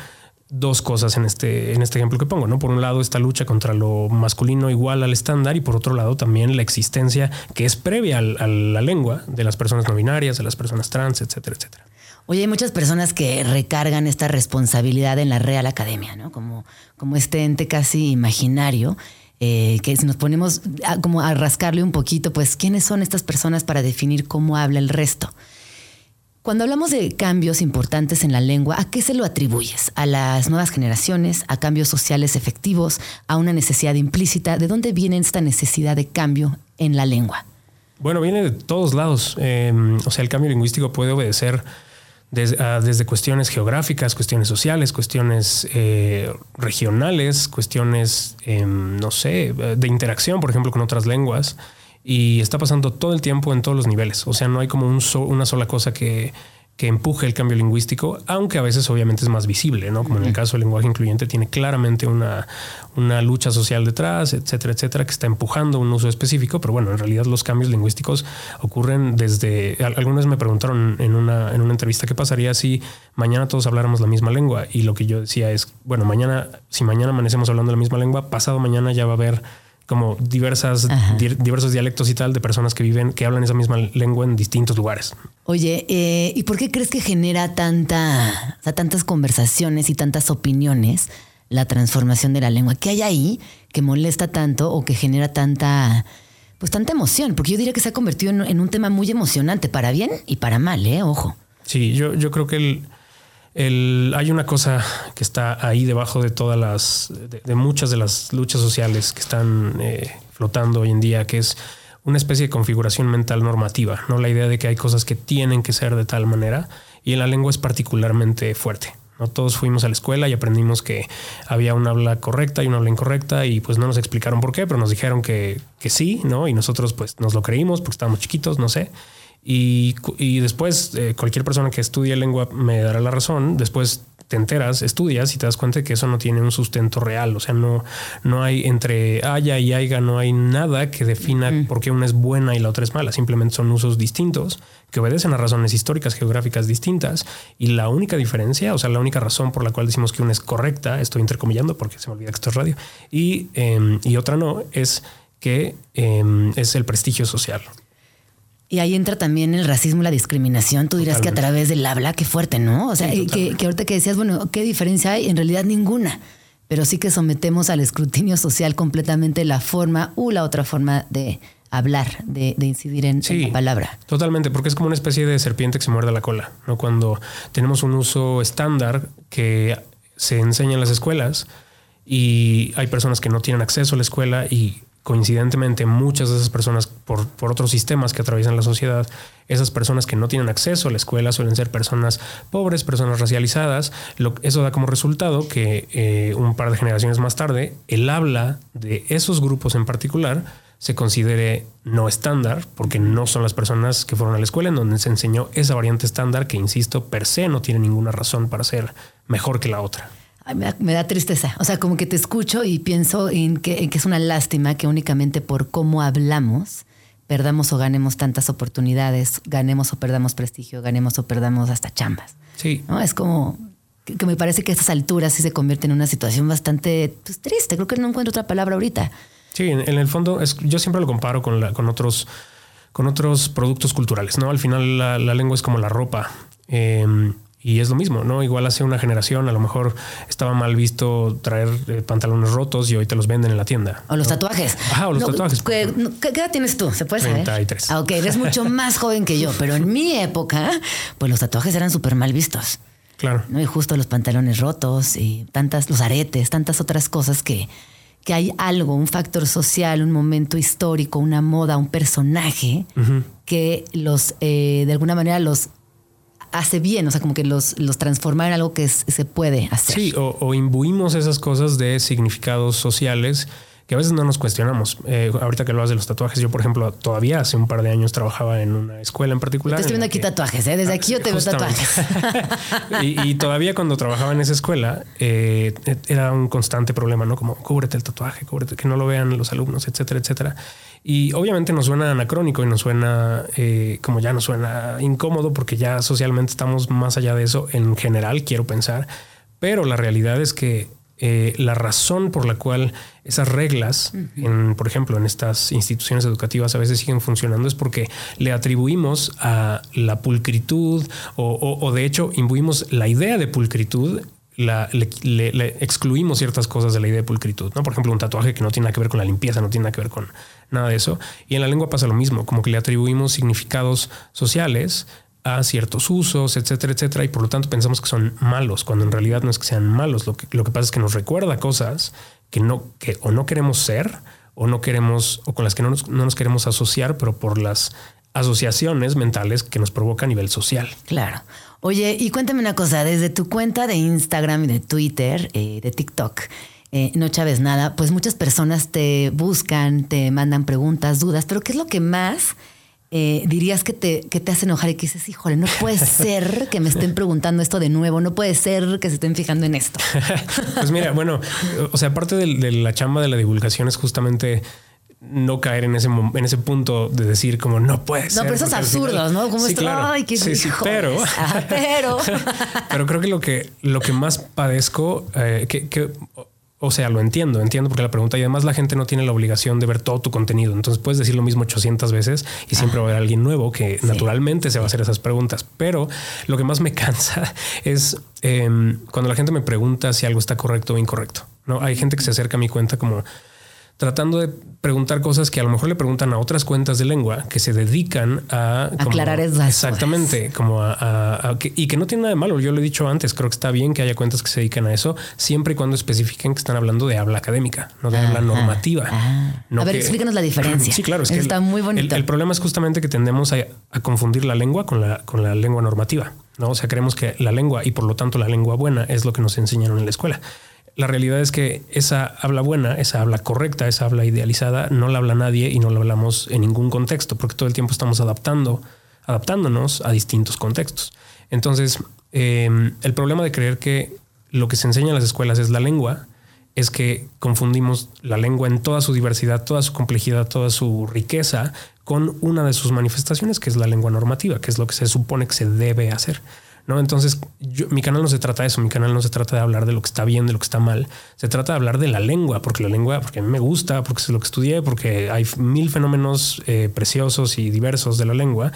dos cosas en este, en este ejemplo que pongo. ¿no? Por un lado, esta lucha contra lo masculino igual al estándar y por otro lado también la existencia que es previa al, a la lengua de las personas no binarias, de las personas trans, etcétera, etcétera. Oye, hay muchas personas que recargan esta responsabilidad en la Real Academia, ¿no? Como, como este ente casi imaginario, eh, que si nos ponemos a, como a rascarle un poquito, pues, ¿quiénes son estas personas para definir cómo habla el resto? Cuando hablamos de cambios importantes en la lengua, ¿a qué se lo atribuyes? ¿A las nuevas generaciones? ¿A cambios sociales efectivos? ¿A una necesidad implícita? ¿De dónde viene esta necesidad de cambio en la lengua? Bueno, viene de todos lados. Eh, o sea, el cambio lingüístico puede obedecer desde, cuestiones geográficas, cuestiones sociales, cuestiones eh, regionales, cuestiones, em, no sé, de interacción, por ejemplo, con otras lenguas. Y está pasando todo el tiempo en todos los niveles. O sea, no hay como un una sola cosa que, que empuje el cambio lingüístico, aunque a veces obviamente es más visible, ¿no? Como en el caso del lenguaje incluyente, tiene claramente una, una lucha social detrás, etcétera, etcétera, que está empujando un uso específico, pero bueno, en realidad los cambios lingüísticos ocurren desde... Algunas me preguntaron en una, en una entrevista qué pasaría si mañana todos habláramos la misma lengua y lo que yo decía es, bueno, mañana, si mañana amanecemos hablando la misma lengua, pasado mañana ya va a haber como diversas, diversos dialectos y tal de personas que viven, que hablan esa misma lengua en distintos lugares. Oye, eh, ¿y por qué crees que genera tanta, tantas conversaciones y tantas opiniones la transformación de la lengua? ¿Qué hay ahí que molesta tanto o que genera tanta, pues tanta emoción? Porque yo diría que se ha convertido en, un tema muy emocionante, para bien y para mal, ¿eh? Ojo. Sí, yo, yo creo que el, hay una cosa que está ahí debajo de todas las, de, muchas de las luchas sociales que están eh, flotando hoy en día, que es una especie de configuración mental normativa, no la idea de que hay cosas que tienen que ser de tal manera y en la lengua es particularmente fuerte. No todos fuimos a la escuela y aprendimos que había una habla correcta y una habla incorrecta y pues no nos explicaron por qué, pero nos dijeron que, que sí, ¿no? Y nosotros pues nos lo creímos porque estábamos chiquitos, no sé. Y, después, eh, cualquier persona que estudie lengua me dará la razón. Después te enteras, estudias y te das cuenta de que eso no tiene un sustento real. O sea, no, no hay entre haya y haya, no hay nada que defina por qué una es buena y la otra es mala. Simplemente son usos distintos que obedecen a razones históricas, geográficas distintas. Y la única diferencia, o sea, la única razón por la cual decimos que una es correcta, estoy intercomillando porque se me olvida que esto es radio, y, em, y otra no, es que em, es el prestigio social. Y ahí entra también el racismo y la discriminación. Tú dirás que a través del habla, qué fuerte, ¿no? O sea, que, que, ahorita que decías, bueno, ¿qué diferencia hay? En realidad ninguna. Pero sí que sometemos al escrutinio social completamente la forma u la otra forma de hablar, de, incidir en, la palabra. Totalmente, porque es como una especie de serpiente que se muerde la cola, ¿no? Cuando tenemos un uso estándar que se enseña en las escuelas y hay personas que no tienen acceso a la escuela y coincidentemente muchas de esas personas por, otros sistemas que atraviesan la sociedad, esas personas que no tienen acceso a la escuela suelen ser personas pobres, personas racializadas. Lo, eso da como resultado que eh, un par de generaciones más tarde el habla de esos grupos en particular se considere no estándar, porque no son las personas que fueron a la escuela en donde se enseñó esa variante estándar que, insisto, per se no tiene ninguna razón para ser mejor que la otra me, da, tristeza. O sea, como que te escucho y pienso en que, es una lástima que únicamente por cómo hablamos perdamos o ganemos tantas oportunidades, ganemos o perdamos prestigio, ganemos o perdamos hasta chambas. Sí. ¿No? Es como que, me parece que a estas alturas sí se convierte en una situación bastante pues, triste. Creo que no encuentro otra palabra ahorita. Sí, en, el fondo es, yo siempre lo comparo con, la, con otros con otros productos culturales, ¿no? Al final la, la lengua es como la ropa. Eh, y es lo mismo, ¿no? Igual hace una generación a lo mejor estaba mal visto traer eh, pantalones rotos y hoy te los venden en la tienda. O los tatuajes. Ajá, o los tatuajes. ¿qué, edad tienes tú? ¿Se puede saber? 33. Ah, ok, eres mucho más joven que yo, pero en mi época, pues los tatuajes eran súper mal vistos. Claro. ¿no? Y justo los pantalones rotos y tantas, los aretes, tantas otras cosas que, que hay algo, un factor social, un momento histórico, una moda, un personaje que los, eh, de alguna manera, los hace bien, o sea, como que los, los transforma en algo que se puede hacer. Sí, o, imbuimos esas cosas de significados sociales que a veces no nos cuestionamos. Eh, ahorita que hablas de los tatuajes, yo, por ejemplo, todavía hace un par de años trabajaba en una escuela en particular. Te estoy viendo aquí tatuajes, ¿eh? Desde aquí yo te veo tatuajes. y, todavía cuando trabajaba en esa escuela, eh, era un constante problema, ¿no? Como cúbrete el tatuaje, cúbrete, que no lo vean los alumnos, etcétera, etcétera. Y obviamente nos suena anacrónico y nos suena eh, como ya nos suena incómodo porque ya socialmente estamos más allá de eso en general, quiero pensar. Pero la realidad es que eh, la razón por la cual esas reglas, en, por ejemplo, en estas instituciones educativas a veces siguen funcionando es porque le atribuimos a la pulcritud o, de hecho imbuimos la idea de pulcritud la, le, excluimos ciertas cosas de la idea de pulcritud, ¿no? Por ejemplo, un tatuaje que no tiene nada que ver con la limpieza, no tiene nada que ver con nada de eso. Y en la lengua pasa lo mismo, como que le atribuimos significados sociales a ciertos usos, etcétera, etcétera, y por lo tanto pensamos que son malos, cuando en realidad no es que sean malos. Lo que, lo que pasa es que nos recuerda cosas que no, que o no queremos ser, o no queremos, o con las que no nos, no nos queremos asociar, pero por las asociaciones mentales que nos provoca a nivel social. Claro. Oye, y cuéntame una cosa, desde tu cuenta de Instagram y de Twitter, eh, de TikTok, eh, no Chávez Nada, pues muchas personas te buscan, te mandan preguntas, dudas, pero ¿qué es lo que más eh, dirías que te, que te hace enojar y que dices, híjole, no puede ser que me estén preguntando esto de nuevo, no puede ser que se estén fijando en esto? pues mira, bueno, o sea, aparte de la chamba de la divulgación es justamente no caer en ese, en ese punto de decir como no puede ser. No, pero esos absurdos, ¿no? Como sí, claro. Ay, qué sí, sí, pero, pero, pero creo que lo que lo que más padezco, eh, que, o sea, lo entiendo, entiendo porque la pregunta y además la gente no tiene la obligación de ver todo tu contenido. Entonces puedes decir lo mismo 800 veces y siempre va a haber alguien nuevo que naturalmente se va a hacer esas preguntas. Pero lo que más me cansa es em, cuando la gente me pregunta si algo está correcto o incorrecto. No hay gente que se acerca a mi cuenta como tratando de preguntar cosas que a lo mejor le preguntan a otras cuentas de lengua que se dedican a aclarar esas exactamente como a, y que no tiene nada de malo. Yo lo he dicho antes, creo que está bien que haya cuentas que se dedican a eso, siempre y cuando especifiquen que están hablando de habla académica, no de habla normativa. Ah. a ver, explícanos la diferencia. Sí, claro, es que está muy bonito. El, problema es justamente que tendemos a, a, confundir la lengua con la, con la lengua normativa. ¿no? O sea, creemos que la lengua y por lo tanto la lengua buena es lo que nos enseñaron en la escuela la realidad es que esa habla buena, esa habla correcta, esa habla idealizada, no la habla nadie y no la hablamos en ningún contexto, porque todo el tiempo estamos adaptando, adaptándonos a distintos contextos. Entonces, em, el problema de creer que lo que se enseña en las escuelas es la lengua, es que confundimos la lengua en toda su diversidad, toda su complejidad, toda su riqueza con una de sus manifestaciones, que es la lengua normativa, que es lo que se supone que se debe hacer. ¿No? Entonces, mi canal no se trata de eso, mi canal no se trata de hablar de lo que está bien, de lo que está mal, se trata de hablar de la lengua, porque la lengua, porque a mí me gusta, porque es lo que estudié, porque hay mil fenómenos eh, preciosos y diversos de la lengua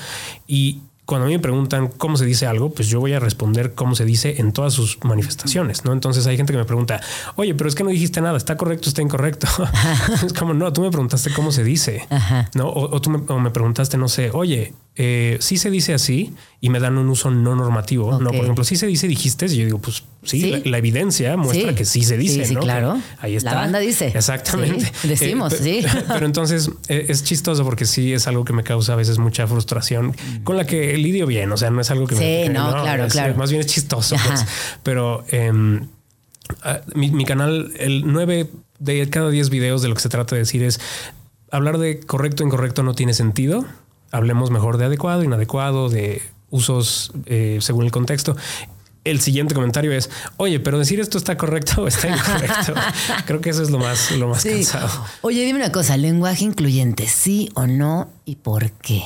y cuando a mí me preguntan cómo se dice algo, pues yo voy a responder cómo se dice en todas sus manifestaciones, ¿no? Entonces hay gente que me pregunta, oye, pero es que no dijiste nada, ¿está correcto, está incorrecto? es como, no, tú me preguntaste cómo se dice, ¿no? O, tú me, o me preguntaste, no sé, oye, eh, sí se dice así y me dan un uso no normativo. No, por ejemplo, si se dice dijiste, y yo digo, pues sí, La, evidencia muestra que sí se dice. Sí, claro. ahí está. La banda dice. Exactamente. decimos, eh, sí. Pero entonces eh, es chistoso porque sí es algo que me causa a veces mucha frustración con la que lidio bien. O sea, no es algo que me. no, claro, claro. Más bien es chistoso. Pues. Pero em, ah, mi, mi canal, el 9 de cada 10 videos de lo que se trata de decir es hablar de correcto o incorrecto no tiene sentido hablemos mejor de adecuado, inadecuado, de usos eh, según el contexto. El siguiente comentario es, oye, pero decir esto está correcto o está incorrecto. Creo que eso es lo más, lo más cansado. Oye, dime una cosa, lenguaje incluyente, sí o no y por qué.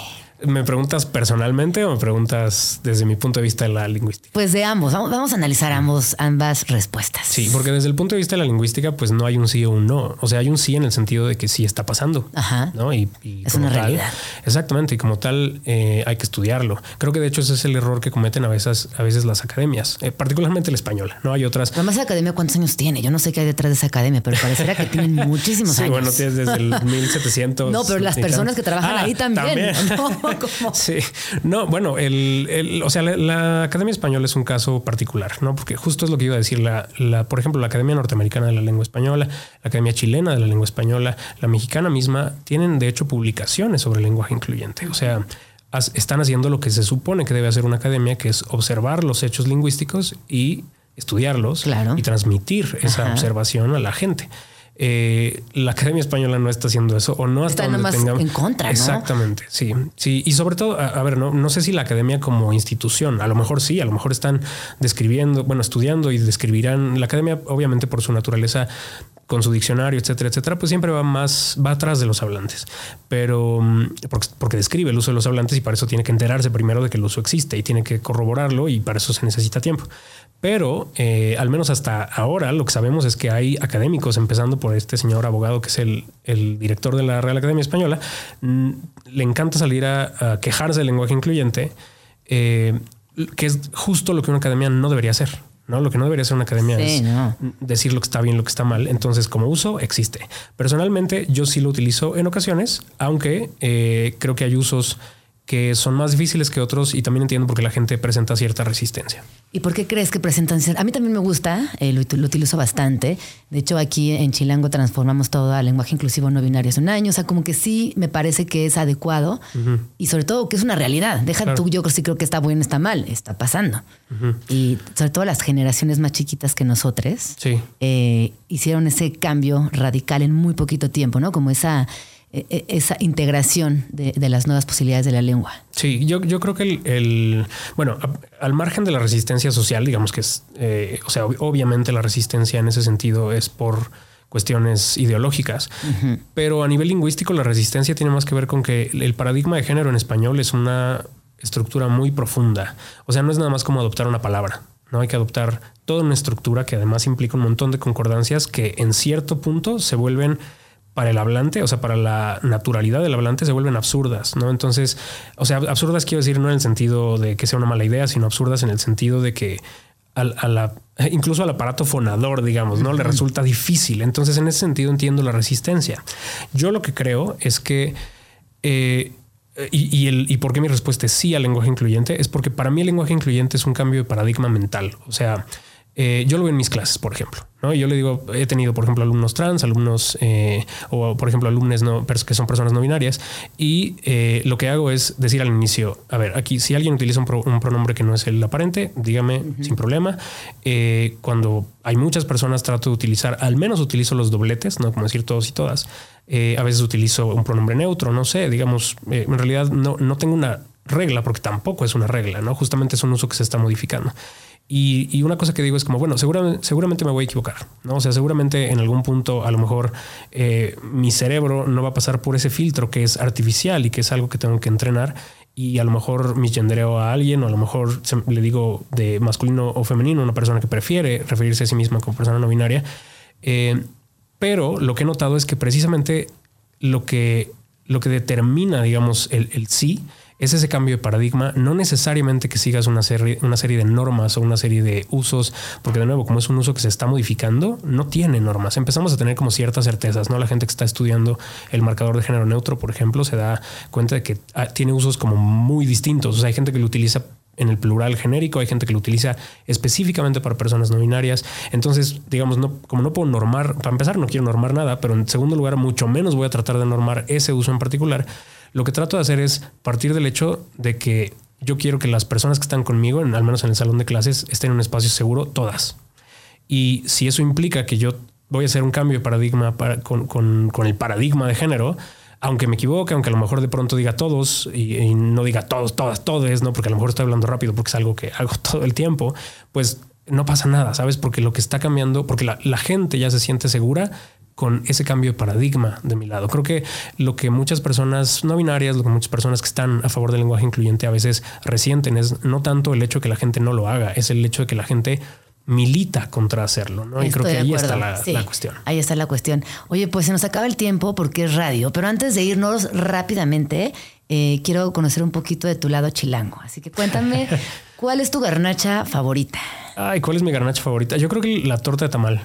¿Me preguntas personalmente o me preguntas desde mi punto de vista de la lingüística? Pues de ambos. Vamos a analizar ambos, ambas respuestas. Sí, porque desde el punto de vista de la lingüística, pues no hay un sí o un no. O sea, hay un sí en el sentido de que sí está pasando. Ajá. ¿no? Y, es una realidad. Exactamente. Y como tal, eh, hay que estudiarlo. Creo que de hecho ese es el error que cometen a veces, a veces las academias, eh, particularmente la española. No hay otras. Además, la academia, ¿cuántos años tiene? Yo no sé qué hay detrás de esa academia, pero parecería que tienen muchísimos sí, años. bueno, tienes desde el 1700. No, pero las personas que trabajan ah, ahí también. Sí. No, bueno, el, o sea, la, Academia Española es un caso particular, ¿no? Porque justo es lo que iba a decir. La, la, por ejemplo, la Academia Norteamericana de la Lengua Española, la Academia Chilena de la Lengua Española, la mexicana misma, tienen de hecho publicaciones sobre lenguaje incluyente. O sea, están haciendo lo que se supone que debe hacer una academia, que es observar los hechos lingüísticos y estudiarlos y transmitir esa observación a la gente. Eh, la Academia Española no está haciendo eso o no hasta donde tengamos... en contra. Exactamente, sí, sí. Y sobre todo, a, ver, no, no sé si la Academia como institución, a lo mejor sí, a lo mejor están describiendo, bueno, estudiando y describirán. La Academia, obviamente, por su naturaleza, con su diccionario, etcétera, etcétera, pues siempre va más, va atrás de los hablantes, pero mm, porque, describe el uso de los hablantes y para eso tiene que enterarse primero de que el uso existe y tiene que corroborarlo y para eso se necesita tiempo. Pero eh, al menos hasta ahora lo que sabemos es que hay académicos, empezando por este señor abogado que es el, director de la Real Academia Española, mm, le encanta salir a, quejarse del lenguaje incluyente, eh, que es justo lo que una academia no debería hacer. ¿No? Lo que no debería ser una academia es decir lo que está bien, lo que está mal. Entonces, como uso, existe. Personalmente, yo sí lo utilizo en ocasiones, aunque eh, creo que hay usos que son más difíciles que otros y también entiendo por qué la gente presenta cierta resistencia. ¿Y por qué crees que presentan? A mí también me gusta, eh, lo, lo, utilizo bastante. De hecho, aquí en Chilango transformamos todo al lenguaje inclusivo no binario hace un año. O sea, como que sí me parece que es adecuado y sobre todo que es una realidad. Deja tú, yo sí creo que está bueno, está mal, está pasando. Y sobre todo las generaciones más chiquitas que nosotros eh, hicieron ese cambio radical en muy poquito tiempo, ¿no? Como esa esa integración de, las nuevas posibilidades de la lengua. Sí, yo, yo creo que el, bueno, al margen de la resistencia social, digamos que es, eh, o sea, obviamente la resistencia en ese sentido es por cuestiones ideológicas, pero a nivel lingüístico la resistencia tiene más que ver con que el paradigma de género en español es una estructura muy profunda. O sea, no es nada más como adoptar una palabra. No hay que adoptar toda una estructura que además implica un montón de concordancias que en cierto punto se vuelven para el hablante, o sea, para la naturalidad del hablante se vuelven absurdas, ¿no? Entonces, o sea, absurdas quiero decir no en el sentido de que sea una mala idea, sino absurdas en el sentido de que al, a la, incluso al aparato fonador, digamos, ¿no? Le resulta difícil. Entonces, en ese sentido entiendo la resistencia. Yo lo que creo es que... Eh, y, y, el, y por qué mi respuesta es sí al lenguaje incluyente es porque para mí el lenguaje incluyente es un cambio de paradigma mental. O sea, eh, yo lo veo en mis clases, por ejemplo. ¿no? Yo le digo, he tenido, por ejemplo, alumnos trans, alumnos eh, o, por ejemplo, alumnos no, que son personas no binarias. Y eh, lo que hago es decir al inicio, a ver, aquí, si alguien utiliza un, pronombre que no es el aparente, dígame sin problema. cuando hay muchas personas, trato de utilizar, al menos utilizo los dobletes, no como decir todos y todas. a veces utilizo un pronombre neutro, no sé, digamos, en realidad no, no tengo una regla porque tampoco es una regla, ¿no? Justamente es un uso que se está modificando. Y, una cosa que digo es como, bueno, seguramente, seguramente me voy a equivocar, ¿no? O sea, seguramente en algún punto a lo mejor eh, mi cerebro no va a pasar por ese filtro que es artificial y que es algo que tengo que entrenar y a lo mejor misgendereo a alguien o a lo mejor le digo de masculino o femenino, una persona que prefiere referirse a sí misma como persona no binaria. Eh, pero lo que he notado es que precisamente lo que, lo que determina, digamos, el, el sí es ese cambio de paradigma, no necesariamente que sigas una serie, una serie de normas o una serie de usos, porque de nuevo, como es un uso que se está modificando, no tiene normas. Empezamos a tener como ciertas certezas, ¿no? La gente que está estudiando el marcador de género neutro, por ejemplo, se da cuenta de que ah, tiene usos como muy distintos. O sea, hay gente que lo utiliza en el plural genérico, hay gente que lo utiliza específicamente para personas no binarias. Entonces, digamos, no, como no puedo normar, para empezar, no quiero normar nada, pero en segundo lugar, mucho menos voy a tratar de normar ese uso en particular lo que trato de hacer es partir del hecho de que yo quiero que las personas que están conmigo, en, al menos en el salón de clases, estén en un espacio seguro, todas. Y si eso implica que yo voy a hacer un cambio de paradigma con, el paradigma de género, aunque me equivoque, aunque a lo mejor de pronto diga todos y, no diga todos, todas, todos, no, porque a lo mejor estoy hablando rápido porque es algo que hago todo el tiempo, pues no pasa nada, ¿sabes? Porque lo que está cambiando, porque la gente ya se siente segura con ese cambio de paradigma de mi lado. Creo que lo que muchas personas no binarias, lo que muchas personas que están a favor del lenguaje incluyente a veces resienten es no tanto el hecho de que la gente no lo haga, es el hecho de que la gente milita contra hacerlo, ¿no? y creo que ahí está la, cuestión. Ahí está la cuestión. Oye, pues se nos acaba el tiempo porque es radio, pero antes de irnos rápidamente, eh, quiero conocer un poquito de tu lado chilango. Así que cuéntame, ¿cuál es tu garnacha favorita? Ay, ¿cuál es mi garnacha favorita? Yo creo que la torta de tamal.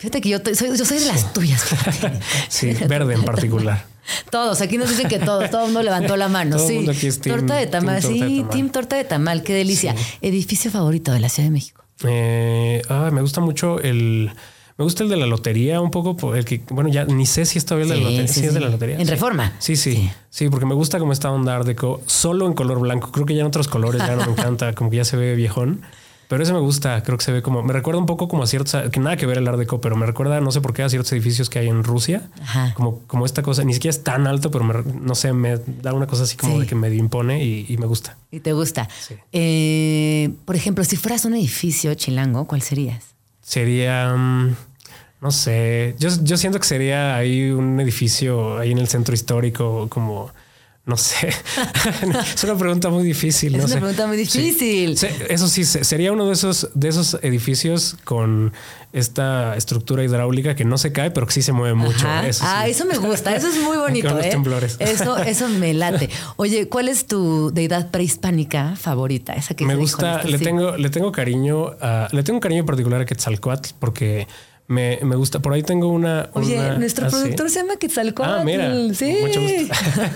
Fíjate que yo, soy, yo soy de las tuyas. sí, verde en particular. Todos, aquí nos dicen que todos, todo el mundo levantó la mano. sí, torta de tamal, sí, team torta de tamal, qué delicia. Edificio favorito de la Ciudad de México. Eh, me gusta mucho el. Me gusta el de la lotería un poco, el que, bueno, ya ni sé si el de la lotería. Sí, es de la lotería. En reforma. Sí, sí, sí, porque me gusta como está onda Art Deco, solo en color blanco. Creo que ya en otros colores ya no me encanta, como que ya se ve viejón. Pero ese me gusta, creo que se ve como, me recuerda un poco como a ciertos, que nada que ver el Art Deco, pero me recuerda, no sé por qué, a ciertos edificios que hay en Rusia, como, como esta cosa, ni siquiera es tan alto, pero no sé, me da una cosa así como de que medio impone y, me gusta. Y te gusta. Eh, por ejemplo, si fueras un edificio chilango, ¿cuál serías? Sería, mm, no sé, yo, yo siento que sería ahí un edificio ahí en el centro histórico, como no sé. es una pregunta muy difícil. Es una pregunta muy difícil. Eso sí, sería uno de esos, de esos edificios con esta estructura hidráulica que no se cae, pero que sí se mueve mucho. Eso ah, eso me gusta. Eso es muy bonito. ¿eh? Eso, eso me late. Oye, ¿cuál es tu deidad prehispánica favorita? Esa que me gusta. Le tengo, le tengo cariño, le tengo cariño particular a Quetzalcoatl porque Me, gusta. Por ahí tengo una. Oye, nuestro ah, productor se llama Quetzalcóatl. Ah, mira. Sí. Mucho gusto.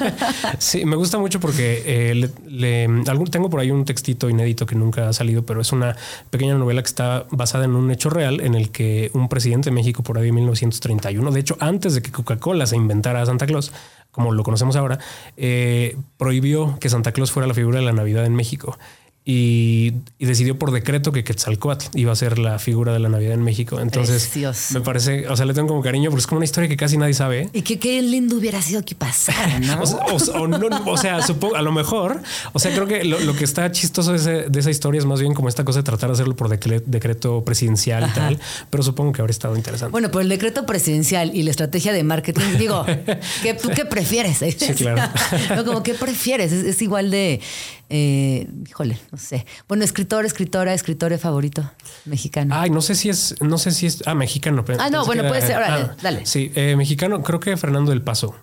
sí, me gusta mucho porque eh, le, tengo por ahí un textito inédito que nunca ha salido, pero es una pequeña novela que está basada en un hecho real en el que un presidente de México por ahí en 1931, de hecho, antes de que Coca-Cola se inventara a Santa Claus, como lo conocemos ahora, eh, prohibió que Santa Claus fuera la figura de la Navidad en México y, decidió por decreto que Quetzalcoatl iba a ser la figura de la Navidad en México. Entonces, me parece, o sea, le tengo como cariño porque es como una historia que casi nadie sabe. Y que qué lindo hubiera sido que pasara, ¿no? o, sea, supongo, a lo mejor, o sea, creo que lo, que está chistoso de, esa historia es más bien como esta cosa de tratar de hacerlo por decreto presidencial y tal, pero supongo que habría estado interesante. Bueno, por el decreto presidencial y la estrategia de marketing, digo, ¿qué, ¿tú qué prefieres? Sí, claro. no, como, ¿qué prefieres? es igual de eh, híjole, no sé. Bueno, escritor, escritora, escritor favorito mexicano. Ay, no sé si es, no sé si es, ah, mexicano. Ah, no, bueno, puede ser, órale, ah, dale. Sí, eh, mexicano, creo que Fernando del Paso.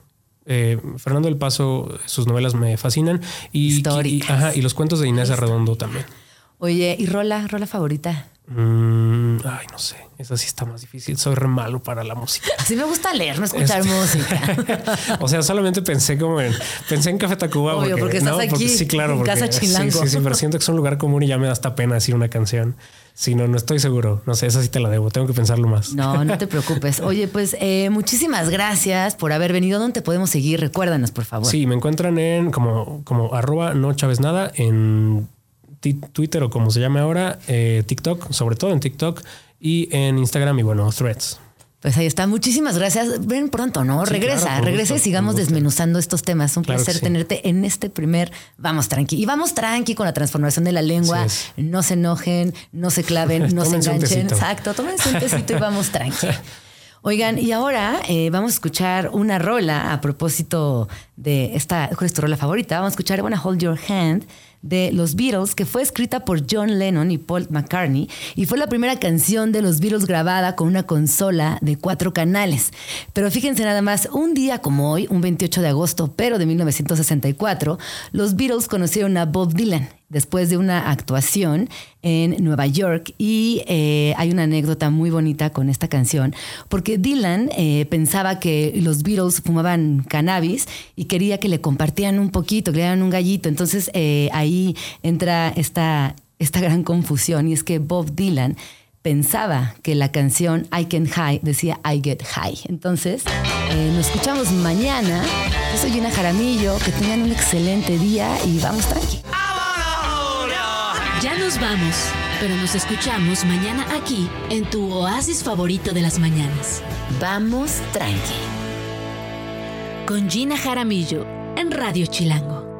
Eh, Fernando del Paso, sus novelas me fascinan. Y, y, ajá, y los cuentos de Inés Arredondo también. Oye, ¿y Rola, Rola favorita? Mm, ay, no sé. Esa sí está más difícil. Soy re malo para la música. Así me gusta leer, no escuchar este, música. o sea, solamente pensé como en pensé en Café Tacuba porque, porque estás aquí sí, claro, en casa chilango. Sí, sí, sí, pero siento que es un lugar común y ya me da hasta pena decir una canción. Si no, no estoy seguro. No sé, esa sí te la debo. Tengo que pensarlo más. No, no te preocupes. Oye, pues eh, muchísimas gracias por haber venido. ¿Dónde te podemos seguir? Recuérdanos, por favor. Sí, me encuentran en como, como arroba no chaves nada en Twitter o como se llame ahora, eh, TikTok, sobre todo en TikTok y en Instagram y bueno, threads. Pues ahí está. Muchísimas gracias. Ven pronto, ¿no? regresa, regresa y sigamos desmenuzando estos temas. Un placer tenerte en este primer Vamos Tranqui. Y vamos tranqui con la transformación de la lengua. No se enojen, no se claven, no se enganchen. Exacto, tómense un tecito y vamos tranqui. Oigan, y ahora eh, vamos a escuchar una rola a propósito de esta, ¿cuál es tu rola favorita? Vamos a escuchar I Wanna Hold Your Hand de los Beatles, que fue escrita por John Lennon y Paul McCartney, y fue la primera canción de los Beatles grabada con una consola de cuatro canales. Pero fíjense nada más, un día como hoy, un 28 de agosto, pero de 1964, los Beatles conocieron a Bob Dylan después de una actuación en Nueva York y eh, hay una anécdota muy bonita con esta canción porque Dylan eh, pensaba que los Beatles fumaban cannabis y quería que le compartieran un poquito, que le dieran un gallito. Entonces eh, ahí entra esta, esta gran confusión y es que Bob Dylan pensaba que la canción I Can High decía I Get High. Entonces, nos escuchamos mañana. Yo soy Gina Jaramillo. Que tengan un excelente día y vamos tranqui. Nos vamos, pero nos escuchamos mañana aquí en tu oasis favorito de las mañanas. Vamos tranqui. Con Gina Jaramillo en Radio Chilango.